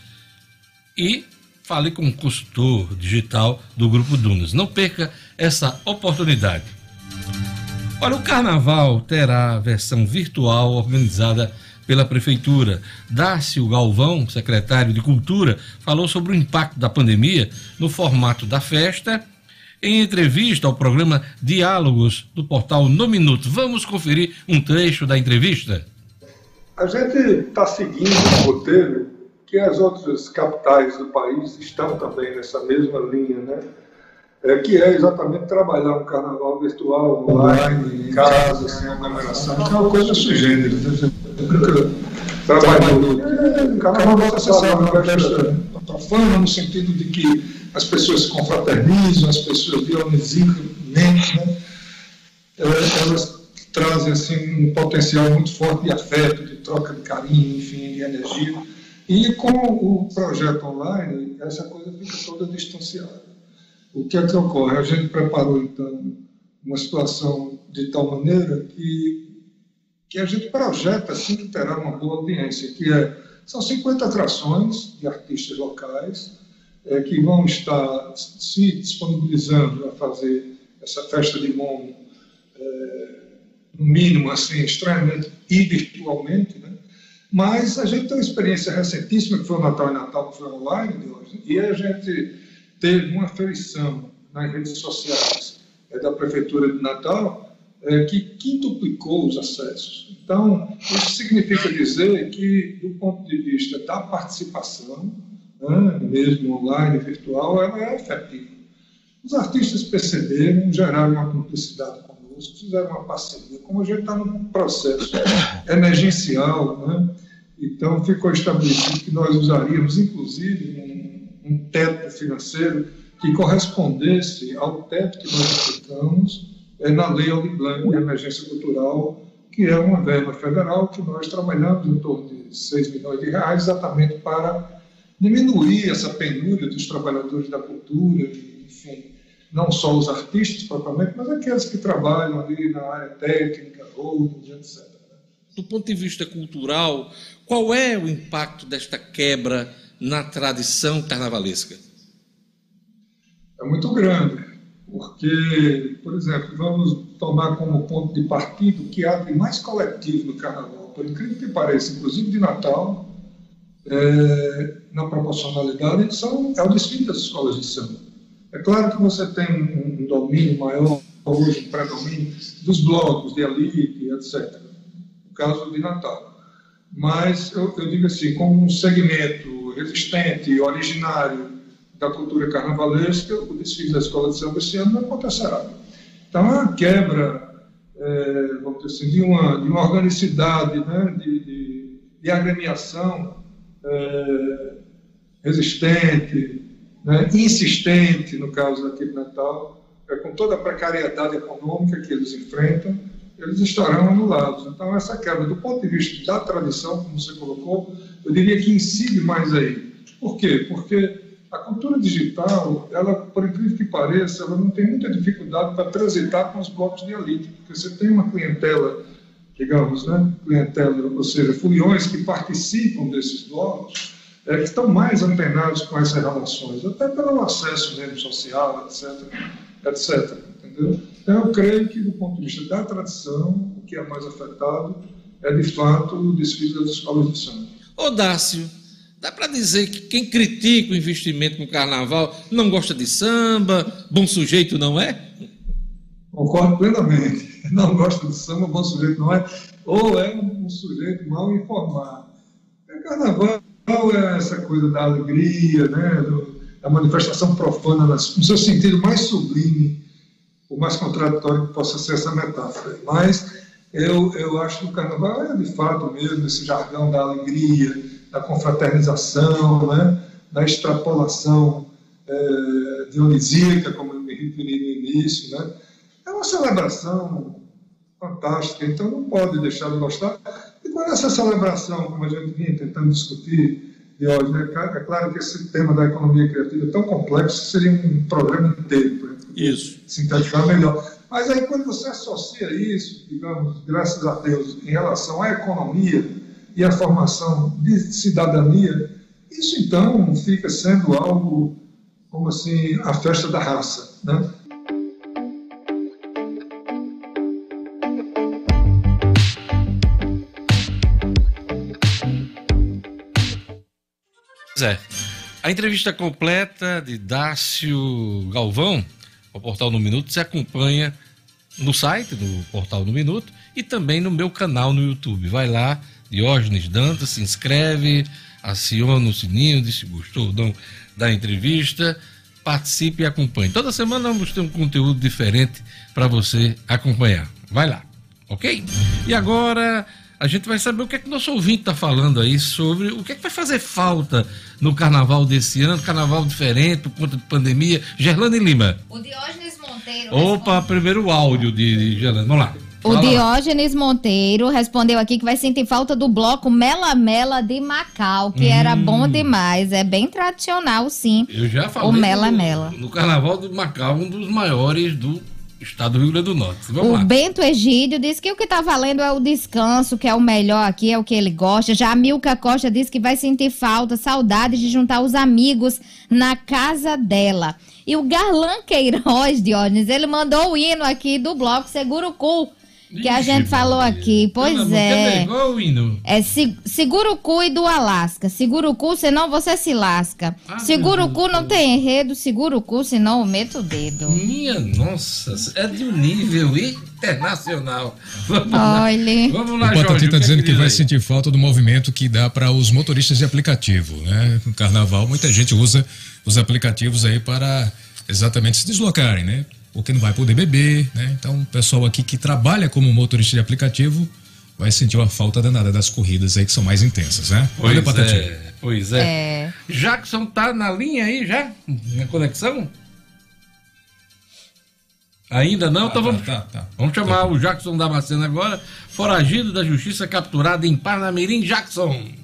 e fale com o consultor digital do Grupo Dunas. Não perca essa oportunidade. Olha, o carnaval terá versão virtual organizada pela Prefeitura. Dácio Galvão, secretário de Cultura, falou sobre o impacto da pandemia no formato da festa. Em entrevista ao programa Diálogos do portal No Minuto. Vamos conferir um trecho da entrevista? A gente está seguindo um roteiro que as outras capitais do país estão também nessa mesma linha, né? É, que é exatamente trabalhar um carnaval virtual, online, em casa, sem aglomeração, que é uma coisa sugênero. Né? Trabalhou. É, carnaval vai ser uma festa profana, no sentido de que as pessoas se confraternizam, as pessoas violentam, né? elas trazem assim, um potencial muito forte de afeto, de troca de carinho, enfim, de energia. E com o projeto online, essa coisa fica toda distanciada. O que é que ocorre? A gente preparou, então, uma situação de tal maneira que, que a gente projeta assim que terá uma boa audiência, que é, são 50 atrações de artistas locais é, que vão estar se disponibilizando a fazer essa festa de mono, é, mínimo, assim, extremamente e virtualmente, né? Mas a gente tem uma experiência recentíssima, que foi o Natal e Natal, que foi online hoje, e a gente teve uma aferição nas redes sociais é, da Prefeitura de Natal é, que quintuplicou os acessos. Então, isso significa dizer que, do ponto de vista da participação, né, mesmo online, virtual, ela é efetiva. Os artistas perceberam, geraram uma cumplicidade conosco, fizeram uma parceria. Como a gente está num processo emergencial, né, então ficou estabelecido que nós usaríamos, inclusive, um, um teto financeiro que correspondesse ao teto que nós aplicamos é, na Lei Aldir de Emergência Cultural, que é uma verba federal que nós trabalhamos em torno de 6 milhões de reais, exatamente para diminuir essa penúria dos trabalhadores da cultura, enfim, não só os artistas propriamente, mas aqueles que trabalham ali na área técnica, holdings, etc. Do ponto de vista cultural, qual é o impacto desta quebra na tradição carnavalesca? É muito grande, porque, por exemplo, vamos tomar como ponto de partido que há de mais coletivo no carnaval, por incrível que pareça, inclusive de Natal, é, na proporcionalidade, são, é o desfile das escolas de samba. É claro que você tem um, domínio maior, hoje, um predomínio dos blocos de elite, etc. No caso de Natal. Mas eu, eu digo assim, como um segmento resistente, originário da cultura carnavalesca, o desfile da escola de samba esse ano não acontecerá. Então, é uma quebra, é, vamos dizer assim, de uma, de uma organicidade, né, de, de, de agremiação é, resistente, né, insistente, no caso do Natal, é, com toda a precariedade econômica que eles enfrentam, eles estarão anulados. Então, essa quebra, do ponto de vista da tradição, como você colocou, eu diria que incide mais aí. Por quê? Porque a cultura digital, ela, por incrível que pareça, ela não tem muita dificuldade para transitar com os blocos de elite, porque você tem uma clientela digamos, né, clientela, ou seja, foliões que participam desses blocos, é, que estão mais antenados com essas relações, até pelo acesso mesmo social, etc, etc, entendeu? Então, eu creio que, do ponto de vista da tradição, o que é mais afetado é, de fato, o desfile das escolas de samba. Ô, Dácio, dá para dizer que quem critica o investimento no carnaval não gosta de samba, bom sujeito não é? Concordo plenamente. Não gosta de samba, bom sujeito não é, ou é um, sujeito mal informado. É carnaval é essa coisa da alegria, né, da manifestação profana, no seu sentido mais sublime, o mais contraditório que possa ser essa metáfora. Mas eu, eu acho que o carnaval é de fato mesmo esse jargão da alegria, da confraternização, né, da extrapolação é, dionisíaca, como eu me referi no início, né, é uma celebração fantástica, então não pode deixar de gostar. E com essa celebração, como a gente vinha tentando discutir de hoje, né? é claro que esse tema da economia criativa é tão complexo, seria um programa inteiro para isso. sintetizar melhor. Mas aí quando você associa isso, digamos, graças a Deus, em relação à economia e à formação de cidadania, isso então fica sendo algo como assim a festa da raça, né? É. A entrevista completa de Dácio Galvão, ao Portal no Minuto, você acompanha no site do Portal no Minuto e também no meu canal no YouTube. Vai lá, Diógenes Dantas, se inscreve, aciona o sininho, se gostou não, da entrevista, participe e acompanhe. Toda semana vamos ter um conteúdo diferente para você acompanhar. Vai lá, ok? E agora a gente vai saber o que é que o nosso ouvinte está falando aí sobre o que é que vai fazer falta no carnaval desse ano, carnaval diferente, por conta de pandemia. Gerlane Lima. O Diógenes Opa, primeiro o áudio de, de Gelane. Vamos lá. O. Diógenes Monteiro respondeu aqui que vai sentir falta do bloco Mela Mela de Macau, que era Hum. bom demais. É bem tradicional, sim. Eu já falei. O Mela no, Mela. No Carnaval do Macau, um dos maiores do estado do Rio Grande do Norte. Vamos O lá. Bento Egídio disse que o que tá valendo é o descanso, que é o melhor aqui, é o que ele gosta. Já a Milka Costa disse que vai sentir falta, saudade de juntar os amigos na casa dela. E o Garlan Queiroz, Diógenes, ele mandou o hino aqui do bloco Segura o Cu, que a gente falou aqui. Pois Pelo é. hino? É se- segura o cu e do Alasca. Segura o cu, senão você se lasca. Ah, segura o cu, não tem enredo. Segura o cu, senão eu meto o dedo. Minha nossa, é de um nível internacional. Vamos lá. Olha. Vamos lá, O Patati está o dizendo é que vai aí? sentir falta do movimento que dá para os motoristas de aplicativo, né? No carnaval, muita gente usa os aplicativos aí para exatamente se deslocarem, né? Porque não vai poder beber, né? Então, o pessoal aqui que trabalha como motorista de aplicativo vai sentir uma falta danada das corridas aí que são mais intensas, né? Pois Patati. é, pois é. É. Jackson tá na linha aí já? Na conexão? Ainda não? então tá, vamos, tá, tá. vamos chamar o Jackson Damasceno agora, foragido da justiça capturado em Parnamirim. Jackson!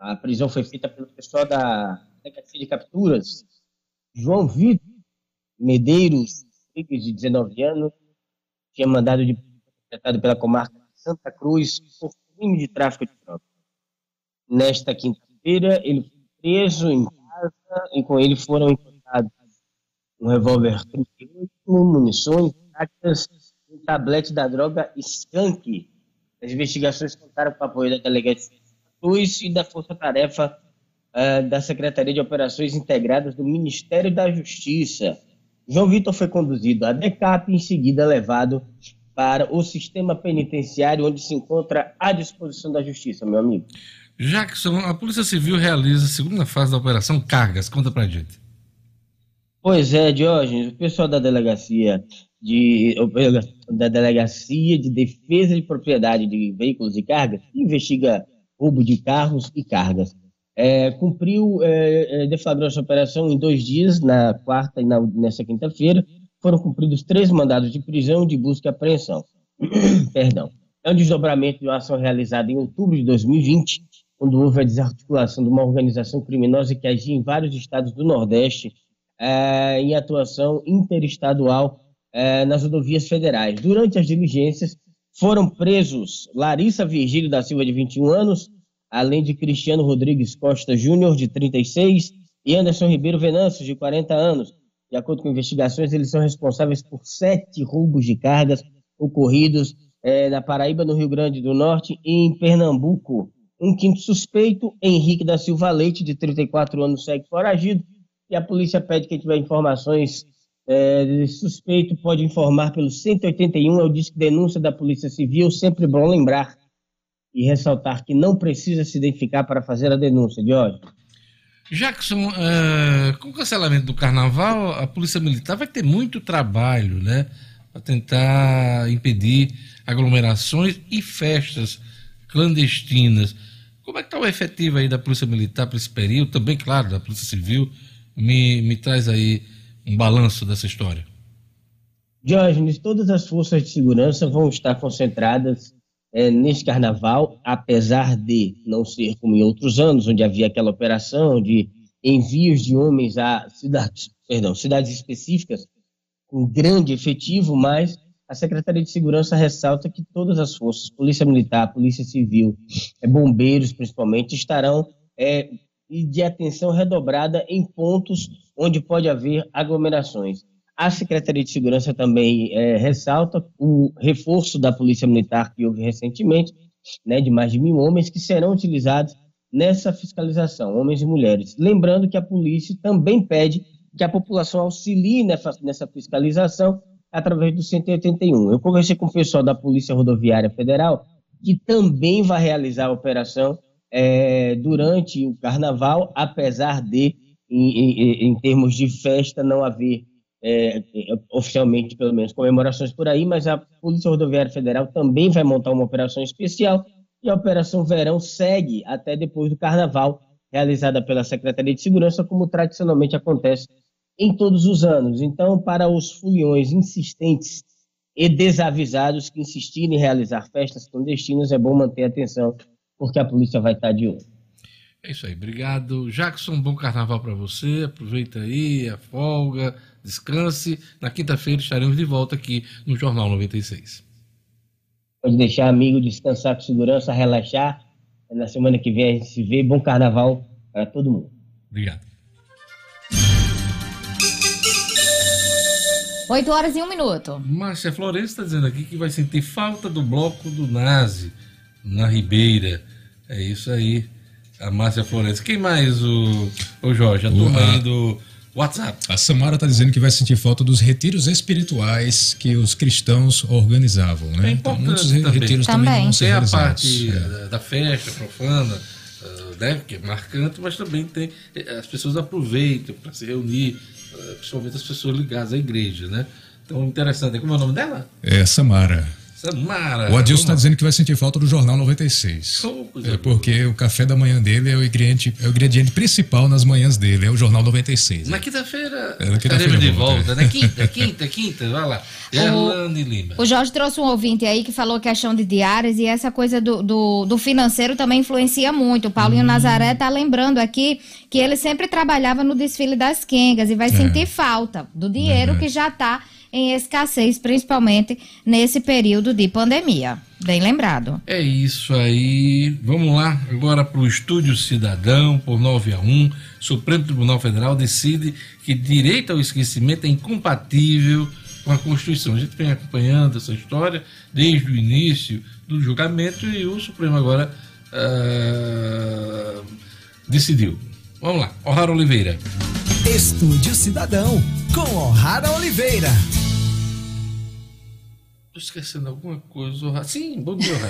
A prisão foi feita pelo pessoal da Delegacia de Capturas. João Vitor Medeiros, de 19 anos, tinha mandado de interpretado pela comarca de Santa Cruz por crime de tráfico de drogas. Nesta quinta-feira, ele foi preso em casa e com ele foram encontrados um revólver 38, munições, cartas, um tablete da droga Skank. As investigações contaram com o apoio da Delegacia Cruz e da Força Tarefa ah, da Secretaria de Operações Integradas do Ministério da Justiça. João Vitor foi conduzido à DECAP e em seguida levado para o sistema penitenciário, onde se encontra à disposição da Justiça, meu amigo. Jackson, a Polícia Civil realiza a segunda fase da Operação Cargas. Conta pra gente. Pois é, Diógenes, o pessoal da delegacia de da delegacia de defesa de propriedade de veículos e cargas investiga roubo de carros e cargas. É, cumpriu, é, é, deflagrou essa operação em dois dias, na quarta e na, nessa quinta-feira. Foram cumpridos três mandados de prisão, de busca e apreensão. Perdão. É um desdobramento de uma ação realizada em outubro de 2020, quando houve a desarticulação de uma organização criminosa que agia em vários estados do Nordeste eh, em atuação interestadual eh, nas rodovias federais. Durante as diligências, foram presos Larissa Virgílio da Silva, de 21 anos, além de Cristiano Rodrigues Costa Júnior, de 36, e Anderson Ribeiro Venâncio, de 40 anos. De acordo com investigações, eles são responsáveis por sete roubos de cargas ocorridos eh, na Paraíba, no Rio Grande do Norte e em Pernambuco. Um quinto suspeito, Henrique da Silva Leite, de 34 anos, segue foragido. E a polícia pede que tiver informações de suspeito, pode informar pelo 181, é o disco denúncia da Polícia Civil. Sempre bom lembrar e ressaltar que não precisa se identificar para fazer a denúncia, de hoje. Jackson, eh, com o cancelamento do carnaval, a Polícia Militar vai ter muito trabalho, né? Para tentar impedir aglomerações e festas clandestinas. Como é que está o efetivo aí da Polícia Militar para esse período? Também, claro, da Polícia Civil. Me, me traz aí um balanço dessa história. Diógenes, todas as forças de segurança vão estar concentradas eh, neste carnaval, apesar de não ser como em outros anos, onde havia aquela operação de envios de homens a cidades, perdão, cidades específicas com grande efetivo, mas a Secretaria de Segurança ressalta que todas as forças, Polícia Militar, Polícia Civil, eh, bombeiros principalmente, estarão eh, de atenção redobrada em pontos onde pode haver aglomerações. A Secretaria de Segurança também eh, ressalta o reforço da Polícia Militar que houve recentemente, né, de mais de mil homens que serão utilizados nessa fiscalização, homens e mulheres. Lembrando que a polícia também pede que a população auxilie nessa fiscalização através do 181. Eu conversei com o pessoal da Polícia Rodoviária Federal, que também vai realizar a operação é, durante o carnaval, apesar de, em, em, em termos de festa, não haver é, oficialmente, pelo menos, comemorações por aí, mas a Polícia Rodoviária Federal também vai montar uma operação especial e a Operação Verão segue até depois do Carnaval, realizada pela Secretaria de Segurança, como tradicionalmente acontece em todos os anos. Então, para os foliões insistentes e desavisados que insistirem em realizar festas clandestinas, é bom manter atenção, porque a polícia vai estar de olho. É isso aí, obrigado. Jackson, bom carnaval para você. Aproveita aí a folga, descanse. Na quinta-feira estaremos de volta aqui no Jornal 96. Pode deixar amigo descansar com segurança, relaxar. Na semana que vem a gente se vê. Bom carnaval para todo mundo. Obrigado. 8 horas e um minuto. Márcia Florença está dizendo aqui que vai sentir falta do bloco do Nazi na Ribeira. É isso aí. A Márcia Florença. Quem mais, o, o Jorge? A turma aí do WhatsApp. A Samara está dizendo que vai sentir falta dos retiros espirituais que os cristãos organizavam, né? É então, importante muitos também. retiros também, Também. vão ser Tem a parte É. da, da festa profana, ah, né, que é marcante, mas também tem. eh, As pessoas aproveitam para se reunir, principalmente as pessoas ligadas à igreja, né? Então, interessante. Como é o nome dela? É, Samara. Samara. O Adilson está dizendo que vai sentir falta do Jornal 96. Oh, É porque o café da manhã dele é o ingrediente, é o ingrediente principal nas manhãs dele, é o Jornal 96. Na quinta-feira É, na quinta-feira estaremos de volta, volta, né? Quinta, quinta, quinta, vai lá. Erlane Lima. O Jorge trouxe um ouvinte aí que falou questão de diárias e essa coisa do, do, do financeiro também influencia muito. O Paulinho Nazaré tá lembrando aqui que ele sempre trabalhava no desfile das quengas e vai sentir falta do dinheiro que já tá em escassez, principalmente nesse período de pandemia. Bem lembrado. É isso aí. Vamos lá agora para o Estúdio Cidadão, por 9 a 1. Supremo Tribunal Federal decide que direito ao esquecimento é incompatível com a Constituição. A gente vem acompanhando essa história desde o início do julgamento e o Supremo agora ah, decidiu. Vamos lá, O'Hara Oliveira. Estúdio Cidadão, com O'Hara Oliveira. Estou esquecendo alguma coisa. Sim, bom dia.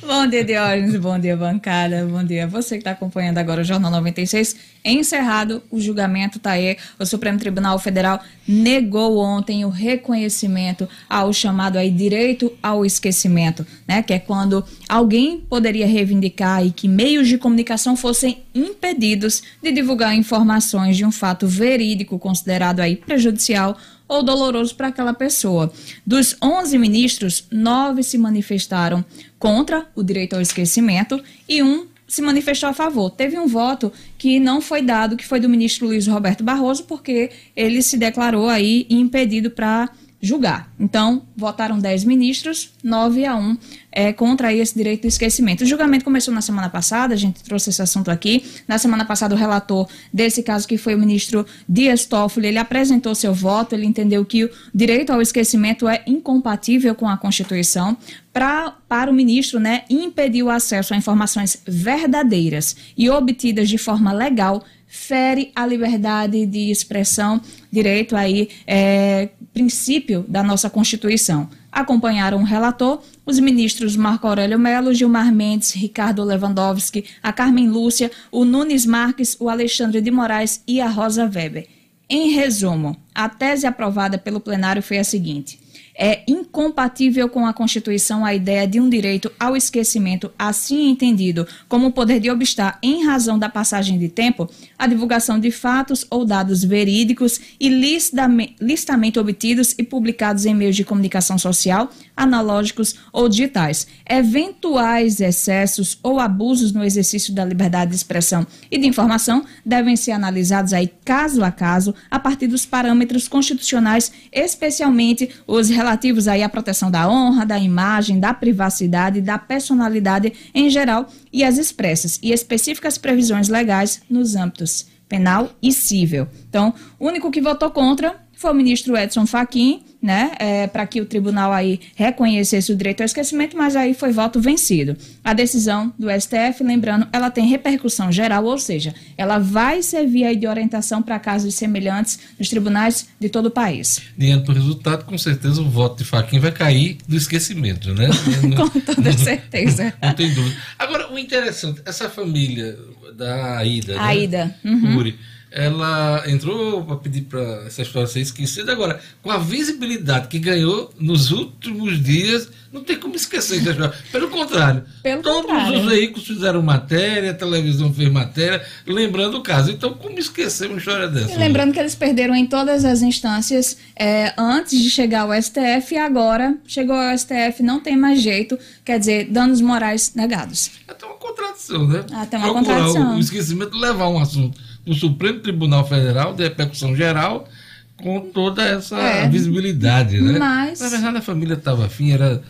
Bom dia, Diógenes. Bom dia, bancada. Bom dia você que está acompanhando agora o Jornal 96. Encerrado o julgamento, tá aí. O Supremo Tribunal Federal negou ontem o reconhecimento ao chamado aí direito ao esquecimento, né? Que é quando alguém poderia reivindicar e que meios de comunicação fossem impedidos de divulgar informações de um fato verídico considerado aí prejudicial ou doloroso para aquela pessoa. Dos 11 ministros, nove se manifestaram contra o direito ao esquecimento e um se manifestou a favor. Teve um voto que não foi dado, que foi do ministro Luiz Roberto Barroso, porque ele se declarou aí impedido para julgar. Então, votaram 10 ministros, 9 a 1 é, contra esse direito do esquecimento. O julgamento começou na semana passada, a gente trouxe esse assunto aqui. Na semana passada, o relator desse caso, que foi o ministro Dias Toffoli, ele apresentou seu voto, ele entendeu que o direito ao esquecimento é incompatível com a Constituição. Pra, para o ministro, né, impedir o acesso a informações verdadeiras e obtidas de forma legal fere a liberdade de expressão, direito aí, é, princípio da nossa Constituição. Acompanharam o relator os ministros Marco Aurélio Melo, Gilmar Mendes, Ricardo Lewandowski, a Carmen Lúcia, o Nunes Marques, o Alexandre de Moraes e a Rosa Weber. Em resumo, a tese aprovada pelo plenário foi a seguinte: é incompatível com a Constituição a ideia de um direito ao esquecimento, assim entendido como o poder de obstar, em razão da passagem de tempo, a divulgação de fatos ou dados verídicos e listame- listamente obtidos e publicados em meios de comunicação social, analógicos ou digitais. Eventuais excessos ou abusos no exercício da liberdade de expressão e de informação devem ser analisados aí caso a caso, a partir dos parâmetros constitucionais, especialmente os relativos aí à proteção da honra, da imagem, da privacidade, da personalidade em geral e as expressas e específicas previsões legais nos âmbitos penal e cível. Então, o único que votou contra foi o ministro Edson Fachin, né, é, para que o tribunal aí reconhecesse o direito ao esquecimento, mas aí foi voto vencido. A decisão do STF, lembrando, ela tem repercussão geral, ou seja, ela vai servir aí de orientação para casos semelhantes nos tribunais de todo o país. Diante do resultado, com certeza o voto de Faquin vai cair do esquecimento, né? Com toda certeza. Não tem dúvida. Agora, o interessante, essa família da Aida, né? Aida, uhum. Uri, ela entrou para pedir para essa história ser esquecida. Agora, com a visibilidade que ganhou nos últimos dias, não tem como esquecer da história. Pelo contrário, Pelo todos contrário. os veículos fizeram matéria, a televisão fez matéria, lembrando o caso. Então, como esquecer uma história dessa? E lembrando que eles perderam em todas as instâncias é, antes de chegar ao STF e agora chegou ao STF, não tem mais jeito, quer dizer, danos morais negados. Até uma contradição, né? Até uma Procurar contradição. O esquecimento levar um assunto no Supremo Tribunal Federal de repercussão geral com toda essa É. visibilidade, né? Mas- Na verdade, a família estava afim, era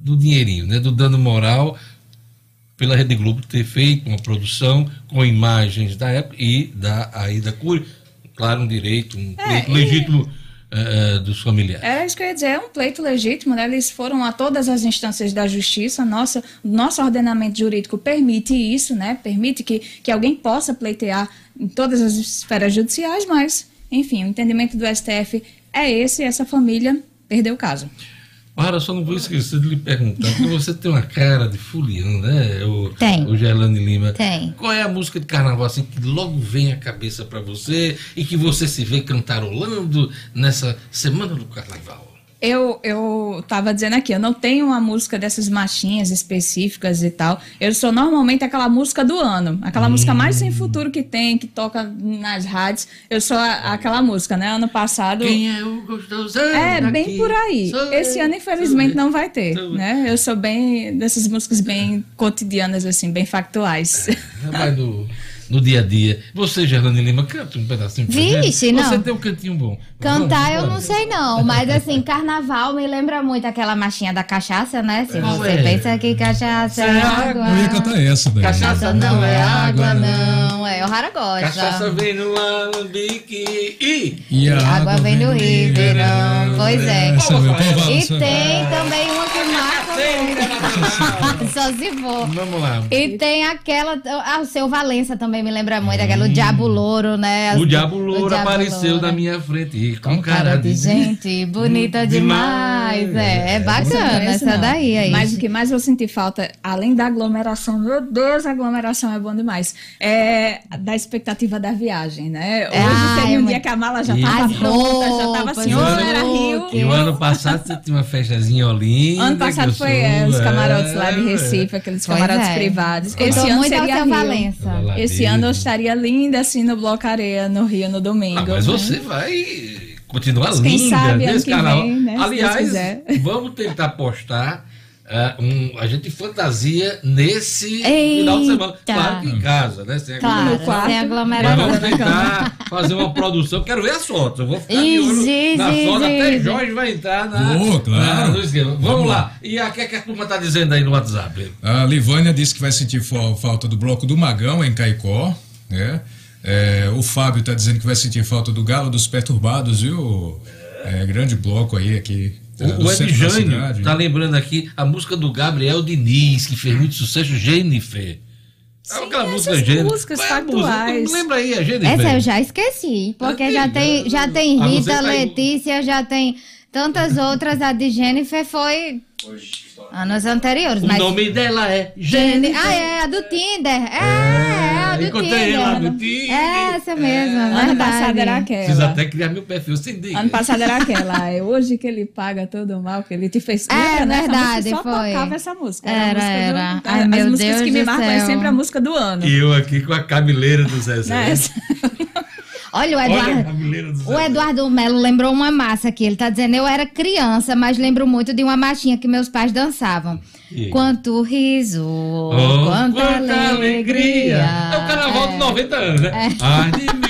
do dinheirinho, né? Do dano moral pela Rede Globo ter feito uma produção com imagens da época e da Aida Cury. Claro, um direito, um pleito e- legítimo eh, eh, dos familiares. Era isso que eu ia dizer, é um pleito legítimo, né? Eles foram a todas as instâncias da justiça, nossa, nosso ordenamento jurídico permite isso, né? Permite que, que alguém possa pleitear em todas as esferas judiciais, mas, enfim, o entendimento do STF é esse essa família perdeu o caso. Para, só não vou esquecer de lhe perguntar, porque você tem uma cara de fulião, né? O, Tem. O Gerlane Lima. Tem. Qual é a música de carnaval assim que logo vem à cabeça para você e que você se vê cantarolando nessa semana do carnaval? Eu, eu tava dizendo aqui, eu não tenho uma música dessas machinhas específicas e tal. Eu sou normalmente aquela música do ano. Aquela música mais sem futuro que tem, que toca nas rádios. Eu sou a- aquela música, né? Ano passado. Quem é o gostosão? É, bem por aí. Sou Esse eu, ano, infelizmente, não vai ter, né? Eu sou bem dessas músicas bem cotidianas, assim, bem factuais. Vai no, no dia a dia. Você, Gerlane Lima, canta um pedacinho pra Vixe, gente. não. Você tem um cantinho bom. Cantar Vamos, eu não sei não, mas assim, carnaval me lembra muito aquela marchinha da cachaça, né? Se Qual você é? pensa que cachaça é água. Eu ia cantar essa daí. Cachaça não é água, não. É, o Rara gosta. Cachaça vem no alambique e... E a Água vem do Ribeirão. Pois é. Essa, meu, qual E tem também uma que marca muito. Só se for. Vamos lá. E tem aquela. Ah, o seu Valença também me lembra muito, aquela o Diabo Louro, né? O Diabo Louro Diabo apareceu Louro. na minha frente e com, Com cara de gente bonita demais. É, é Não bacana essa não. daí aí. Mas o que mais eu senti falta, além da aglomeração, meu Deus, a aglomeração é bom demais. É da expectativa da viagem, né? Hoje Ah, teve é um dia que a mala já E- tava As pronta, já tava roupas, assim, ou era Rio. E o ano passado você tinha uma festazinha olinda. Ano passado foi é, os camarotes é, lá de é. Recife, aqueles Pois camarotes é. privados. Esse ano seria. Valença. Esse dele. Ano eu estaria linda assim no Bloco Areia, no Rio, no domingo. Ah, mas né? você vai continuar Quem linda sabe nesse canal. vem, né, Aliás, vamos tentar postar ah, um, a gente fantasia nesse Eita. final de semana. Claro que em casa, né? Sem Claro, aglomeração. sem Mas aglomeração. vamos tentar fazer uma produção. Quero ver as fotos. Eu vou ficar de olho sim, na foto. Até. Jorge vai entrar na, Ô, claro. na- no esquema. Vamos, Vamos lá. lá. E a que, que a turma está dizendo aí no WhatsApp? A Livânia disse que vai sentir fa- falta do bloco do Magão em Caicó, né? É, o Fábio está dizendo que vai sentir falta do Galo dos Perturbados, viu? É, grande bloco aí aqui. É, O, o centro da Edjânio cidade. tá lembrando aqui a música do Gabriel Diniz, que fez muito sucesso, Jennifer. Sim, Aquela música Jennifer. músicas Qual é factuais. Lembra aí, a Jennifer? Essa eu já esqueci, porque já tem, já tem Ah, você Rita, tá aí- Letícia, já tem tantas outras. A de Jennifer foi anos anteriores. O mas nome dela é Jennifer. Ah, é, a do Tinder. É, é, a do encontrei Tinder. ela no Tinder. É, essa mesmo, Ano verdade. passado era Preciso aquela. até criar meu perfil, sem diga. Ano passado era aquela. É hoje que ele paga todo o mal que ele te fez. É, né? Verdade, só foi. tocava essa música. Era, a música do- era. Ai, As meu músicas Deus que me marcam é sempre a música do ano. E eu aqui com a cabeleira do Zezé. Né? Olha, o Olha Eduardo. Zezé. O Eduardo Melo lembrou uma massa aqui. Ele tá dizendo, eu era criança, mas lembro muito de uma machinha que meus pais dançavam. E? Quanto riso, Oh, quanta, alegria. É o carnaval de 90 anos, né? É. Ai de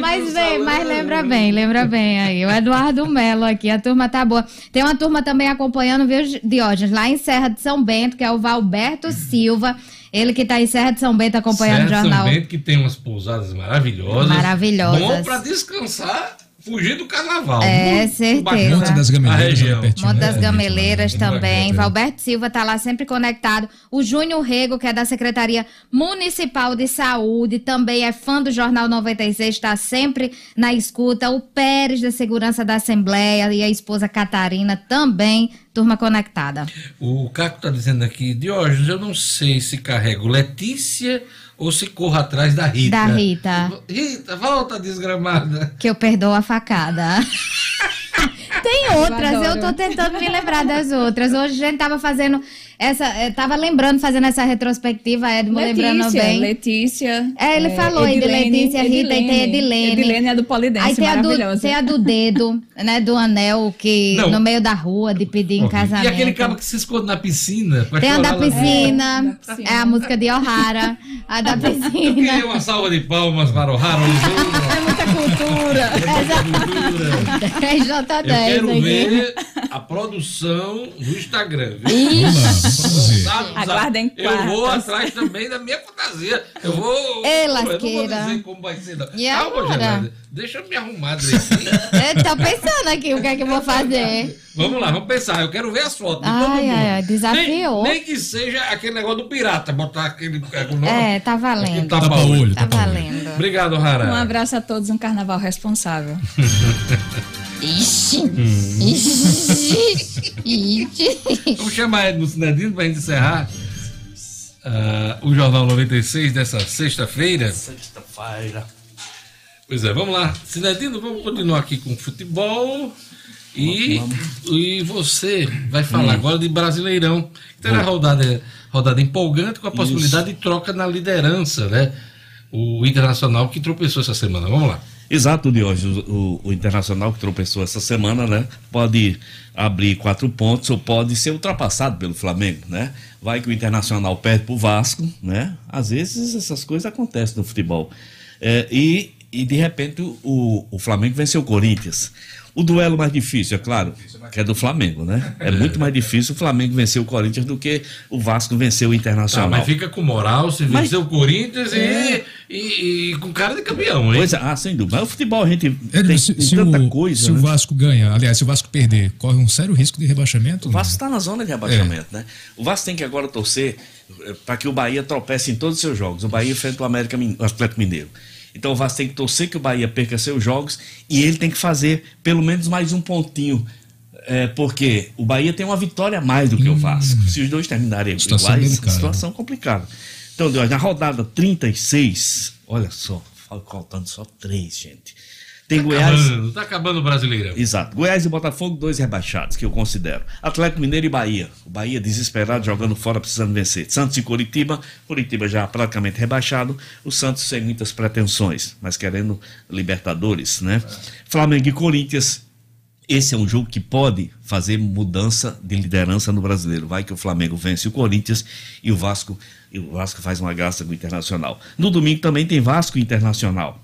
Mas bem, salão. mas lembra bem, lembra bem aí. O Eduardo Melo aqui, a turma tá boa. Tem uma turma também acompanhando, viu, Diógenes, lá em Serra de São Bento, que é o Valberto Silva. Ele que tá em Serra de São Bento acompanhando Certo, o jornal. São Bento, que tem umas pousadas maravilhosas. Maravilhosas. Bom pra descansar fugir do carnaval. É, Muito certeza. Monte das a Gameleiras, pertinho, Monte né? das Gameleiras Muito também. Valberto Silva tá lá sempre conectado. O Júnior Rego, que é da Secretaria Municipal de Saúde, também é fã do Jornal 96, está sempre na escuta. O Pérez da Segurança da Assembleia e a esposa Catarina também, turma conectada. O Caco tá dizendo aqui, Diógenes, eu não sei se carrego Letícia ou se corro atrás da Rita. Da Rita. Rita, volta desgramada. Que eu perdoo a facada. Tem outras, eu, adoro. tô tentando me lembrar das outras. Hoje a gente tava fazendo essa. eh, Tava lembrando, fazendo essa retrospectiva, Edmo lembrando bem. Letícia. É, ele falou aí de Letícia, Rita e tem Edilene. Edilene é do Polidense, Aí tem a, do, tem a do dedo, né? Do anel, que Não. no meio da rua, de pedir em E casamento. aquele cabo que se esconde na piscina. pra Tem a da piscina, É, da piscina. é a música de O'Hara, a da Eu queria piscina. uma salva de palmas para o Harold Oliveira. É muita cultura. É Eu J10 quero aqui. ver a produção do Instagram. viu? Vamos sabe? Aguardem Eu vou atrás também da minha fantasia. Eu vou. Ei, eu não vou lasqueira. dizer como vai ser. não. E Calma? Geraldo. Deixa eu me arrumar direitinho. Eu tô pensando aqui o que é que eu vou fazer. Vamos lá, vamos pensar. Eu quero ver as fotos de Ai, todo mundo. ai, ai, desafiou. Nem, nem que seja aquele negócio do pirata, botar aquele. É, tá valendo. Tapa Tapa olho. Tá olho. valendo. Obrigado, Rara. Um abraço a todos, um carnaval responsável. Ixi, ixi, ixi. Vamos chamar Edmo Sinedino para gente encerrar ah, o Jornal 96 dessa sexta-feira. Sexta-feira. Pois é, vamos lá. Sinedino, vamos continuar aqui com o futebol. E, e você vai falar Hum. agora de Brasileirão. Terá rodada, rodada empolgante com a possibilidade de troca na liderança, né? O Internacional que tropeçou essa semana. Vamos lá. Exato, de hoje. O, o Internacional que tropeçou essa semana, né? Pode abrir quatro pontos ou pode ser ultrapassado pelo Flamengo, né? Vai que o Internacional perde pro Vasco, né? Às vezes essas coisas acontecem no futebol. É, e, e de repente o, o Flamengo venceu o Corinthians. O duelo mais difícil, é claro, que é do Flamengo, né? É muito mais difícil o Flamengo vencer o Corinthians do que o Vasco vencer o Tá, Internacional. mas fica com moral se Mas- vencer o Corinthians e- É. e, e com cara de campeão, hein? Pois é, ah, sem dúvida. Mas o futebol a gente Edmo, tem, se, tem se tanta o, coisa. se o né? Vasco ganha, aliás, se o Vasco perder, corre um sério risco de rebaixamento? O Vasco está na zona de rebaixamento, né? O Vasco tem que agora torcer para que o Bahia tropece em todos os seus jogos. O Bahia enfrenta o América o Atlético Mineiro. Então o Vasco tem que torcer que o Bahia perca seus jogos e ele tem que fazer pelo menos mais um pontinho. é, porque o Bahia tem uma vitória a mais do que o Vasco. Se os dois terminarem Situação iguais, delicada. situação complicada. Então, Deus, na rodada 36, olha só, faltando só três, gente. Tem tá Goiás. acabando, tá acabando o Brasileirão. Exato. Goiás e Botafogo, dois rebaixados, que eu considero. Atlético Mineiro e Bahia. O Bahia desesperado, jogando fora, precisando vencer. Santos e Curitiba. Curitiba já praticamente rebaixado. O Santos sem muitas pretensões, mas querendo Libertadores, né? Flamengo e Corinthians. Esse é um jogo que pode fazer mudança de liderança no brasileiro. Vai que o Flamengo vence o Corinthians e o Vasco, e o Vasco faz uma graça com o Internacional. No domingo também tem Vasco Internacional.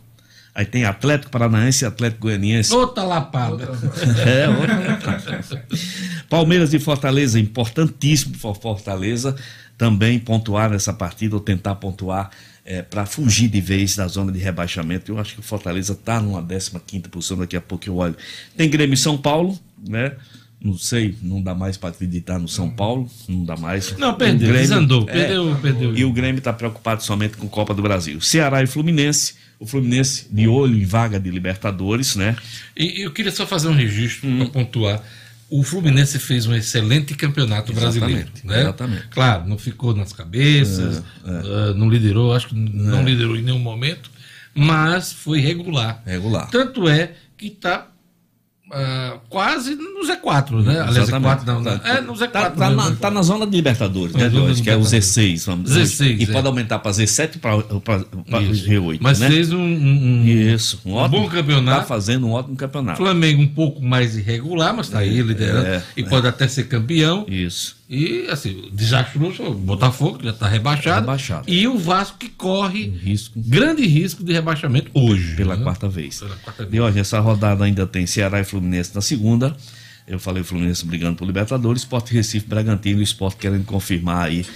Aí tem Atlético Paranaense e Atlético Goianiense. Outra lapada. É, outra. Palmeiras e Fortaleza, importantíssimo para Fortaleza também pontuar nessa partida ou tentar pontuar para fugir de vez da zona de rebaixamento. Eu acho que o Fortaleza está numa 15 posição, daqui a pouco eu olho. Tem Grêmio e São Paulo, né? Não sei, não dá mais para acreditar no São Paulo, não dá mais. Não, perdeu, O Grêmio- desandou, é, perdeu, perdeu. E o Grêmio está preocupado somente com Copa do Brasil. Ceará e Fluminense, o Fluminense de olho em vaga de Libertadores, né? E eu queria só fazer um registro para pontuar. O Fluminense fez um excelente campeonato brasileiro. Exatamente, Né? exatamente. Claro, não ficou nas cabeças, ah, não liderou, acho que não liderou em nenhum momento, mas foi regular. Regular. Tanto é que está quase no Z4, né? Aliás, Exatamente. Z4 não, não. É, no Z4. Tá, tá na, tá na zona de Libertadores, né, É, de Que é o Libertadores. Z6, vamos dizer. 16, E é. pode aumentar para Z7 para Isso. G8. Mas né? fez um, um- Isso, um, um ótimo, bom campeonato. Tá fazendo um ótimo campeonato. Flamengo um pouco mais irregular, mas está aí liderando é, e é. pode até ser campeão. Isso. E, assim, desastroso, o Botafogo que já está rebaixado, Rebaixado. E o Vasco que corre risco. grande risco de rebaixamento hoje. Pela né? quarta vez. Pela quarta vez. E hoje, essa rodada ainda tem Ceará e Fluminense na segunda. Eu falei o Fluminense brigando por Libertadores, Sport Recife, Bragantino e o Sport querendo confirmar aí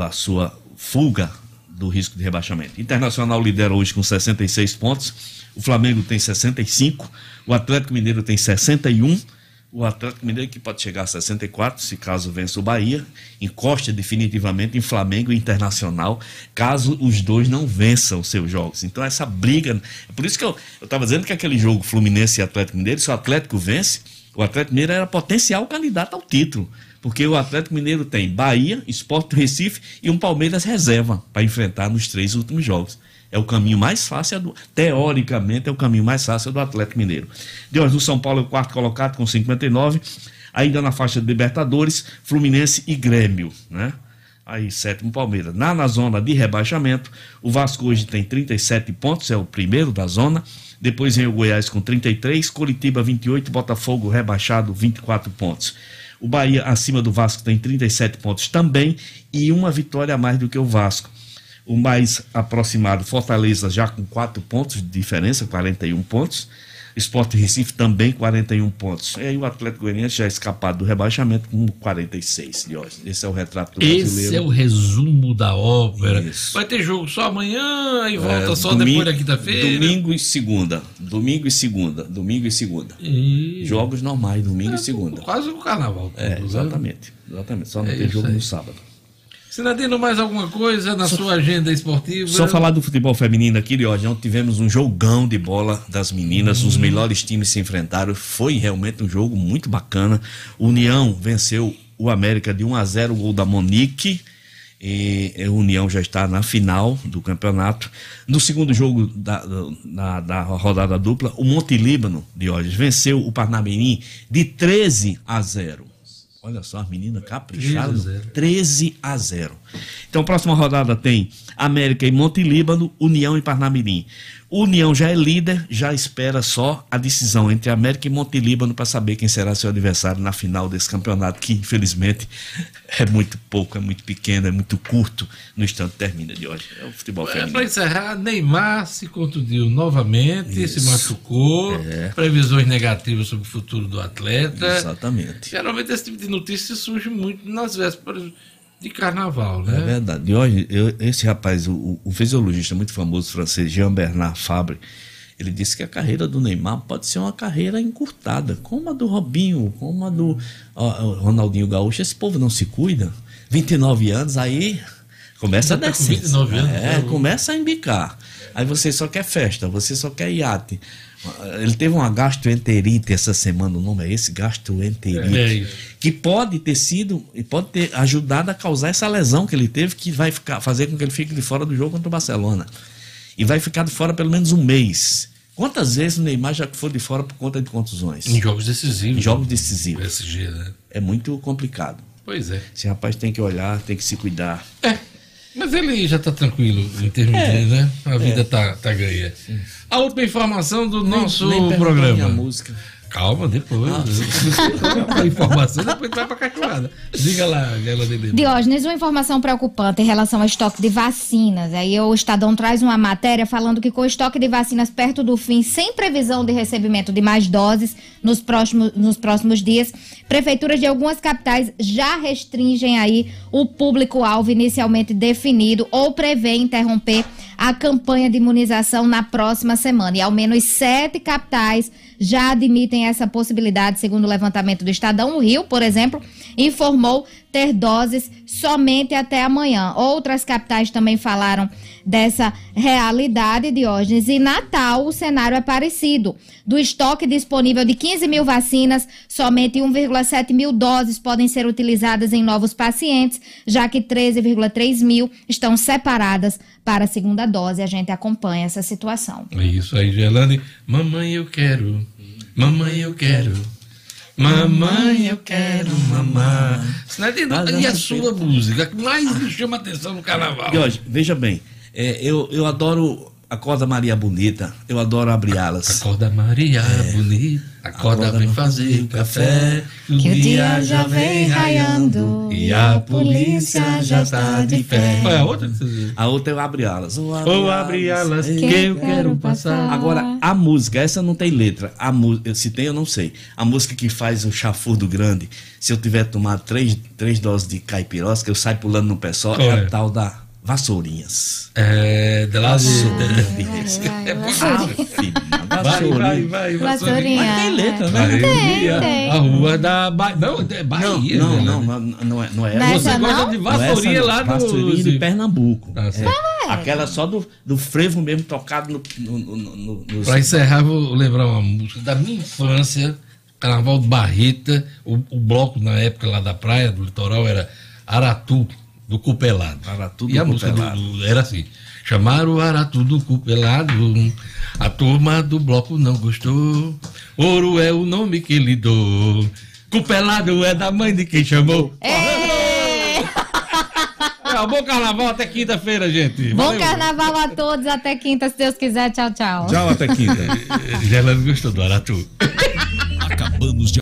a sua fuga do risco de rebaixamento. Internacional lidera hoje com 66 pontos. o Flamengo tem 65, o Atlético Mineiro tem 61, o Atlético Mineiro que pode chegar a 64, se caso vença o Bahia, encosta definitivamente em Flamengo e Internacional, caso os dois não vençam seus jogos. Então essa briga, é por isso que eu estava dizendo que aquele jogo Fluminense e Atlético Mineiro, se o Atlético vence, o Atlético Mineiro era potencial candidato ao título, porque o Atlético Mineiro tem Bahia, Sport do Recife e um Palmeiras reserva para enfrentar nos três últimos jogos. É o caminho mais fácil, é do, teoricamente, é o caminho mais fácil do Atlético Mineiro. De hoje, o São Paulo é o quarto colocado com 59, ainda na faixa de Libertadores, Fluminense e Grêmio, né? Aí, sétimo Palmeiras. Na, na zona de rebaixamento, o Vasco hoje tem 37 pontos, é o primeiro da zona. Depois vem o Goiás com 33, Curitiba 28, Botafogo rebaixado 24 pontos. O Bahia acima do Vasco tem 37 pontos também e uma vitória a mais do que o Vasco. O mais aproximado, Fortaleza, já com 4 pontos de diferença, 41 pontos. Esporte Recife também 41 pontos. E aí o Atlético Goianiense já é escapado do rebaixamento com 46 de hoje. Esse é o retrato do Esse brasileiro. é o resumo da ópera. Isso. Vai ter jogo só amanhã e volta É, só domingo- depois da quinta-feira. Domingo e segunda. Domingo e segunda. Domingo e segunda. E- Jogos normais, domingo e segunda. Quase o carnaval. É, né? exatamente. Exatamente. Só não É tem jogo aí. no sábado. Sinadino, mais alguma coisa na sua agenda esportiva? Só falar do futebol feminino aqui, de hoje. Ontem tivemos um jogão de bola das meninas, os melhores times se enfrentaram. Foi realmente um jogo muito bacana. União venceu o América de 1 a 0 o gol da Monique. E a União já está na final do campeonato. No segundo jogo da, da, da rodada dupla, o Monte Líbano de hoje venceu o Parnamirim de 13 a 0. Olha só, as meninas capricharam. 13 a 0. 13 a 0. Então, próxima rodada tem América e Monte Líbano, União e Parnamirim. O União já é líder, já espera só a decisão entre América e Monte Líbano para saber quem será seu adversário na final desse campeonato, que infelizmente é muito pouco, é muito pequeno, é muito curto no instante termina de hoje. É o futebol É, feminino. para encerrar, Neymar se contundiu novamente, se Isso. machucou, É. previsões negativas sobre o futuro do atleta. Exatamente. Geralmente esse tipo de notícia surge muito nas vésperas de carnaval, né? É verdade. De hoje, eu- esse rapaz, o, o- fisiologista muito famoso francês, Jean-Bernard Fabre, ele disse que a carreira do Neymar pode ser uma carreira encurtada, como a do Robinho, como a do ó, Ronaldinho Gaúcho. Esse povo não se cuida. 29 anos, aí começa a tá descer. 29 anos, É, né? começa a embicar. Aí você só quer festa, você só quer iate. Ele teve uma gastroenterite essa semana, o nome é esse? Gastroenterite. É. Que pode ter sido, e pode ter ajudado a causar essa lesão que ele teve, que vai ficar, fazer com que ele fique de fora do jogo contra o Barcelona. E vai ficar de fora pelo menos um mês. Quantas vezes o Neymar já foi de fora por conta de contusões? Em jogos decisivos. Em jogos decisivos. PSG, né? É muito complicado. Pois é. Esse rapaz tem que olhar, tem que se cuidar. Mas ele já está tranquilo em termos É. de, né? A vida É. tá, tá ganha. A última informação do nosso nem programa. minha música. Calma, depois. a informação depois vai pra cachorrada. Diga lá, Gela Dede. Diógenes, uma informação preocupante em relação ao estoque de vacinas. Aí o Estadão traz uma matéria falando que com o estoque de vacinas perto do fim, sem previsão de recebimento de mais doses nos próximos, nos próximos dias, prefeituras de algumas capitais já restringem aí o público-alvo inicialmente definido ou prevê interromper a campanha de imunização na próxima semana. E ao menos sete capitais já admitem essa possibilidade, segundo o levantamento do Estadão. O Rio, por exemplo, informou ter doses somente até amanhã. Outras capitais também falaram dessa realidade, Diógenes. E Natal, o cenário é parecido. Do estoque disponível de 15 mil vacinas, somente 1,7 mil doses podem ser utilizadas em novos pacientes, já que 13,3 mil estão separadas para a segunda dose. A gente acompanha essa situação. É isso aí, Gelane. Mamãe, eu quero. Mamãe, eu quero. Mamãe, eu quero mamar. E a sua música? Que mais me chama atenção no carnaval? Jorge, veja bem, é, eu, eu adoro Acorda Maria Bonita, eu adoro abrir alas. Acorda Maria Bonita, acorda, vem fazer café, que o dia já vem raiando e a polícia já está de pé. Qual é a outra? A outra eu abro alas. Ou Ou abre alas que eu quero passar. Agora, a música, essa não tem letra. A música, se tem, eu não sei. A música que faz o chafurdo grande, se eu tiver tomado três, três doses de caipirosca, eu saio pulando no pé só, Qual é é? a tal da Vassourinhas. É, de lá de. É Vai, vai, vai, Vassourinha. Mas tem letra, né? Bahia, tem. a rua da Bahia. Não, é Bahia. Não, né? não, não, não é, não é Não é Você gosta de é vassourinha essa, lá do. Vassourinha de Pernambuco. Tá certo. É. Aquela só do, do frevo mesmo tocado no. no, no, no- nos- Pra encerrar, vou lembrar uma música da minha infância, Carnaval de Barreta. O, o bloco na época lá da praia, do litoral, era Aratu, do Cupelado. Aratu e do a música do- Cupelado. do- era assim: chamaram o Aratu do Cupelado, a turma do bloco não gostou. Ouro é o nome que ele deu. Cupelado é da mãe de quem chamou. É, um bom carnaval até quinta-feira, gente. Bom Valeu. carnaval a todos. Até quinta, se Deus quiser. Tchau, tchau. Tchau, até quinta. Já ela gostou do Aratu. Acabamos de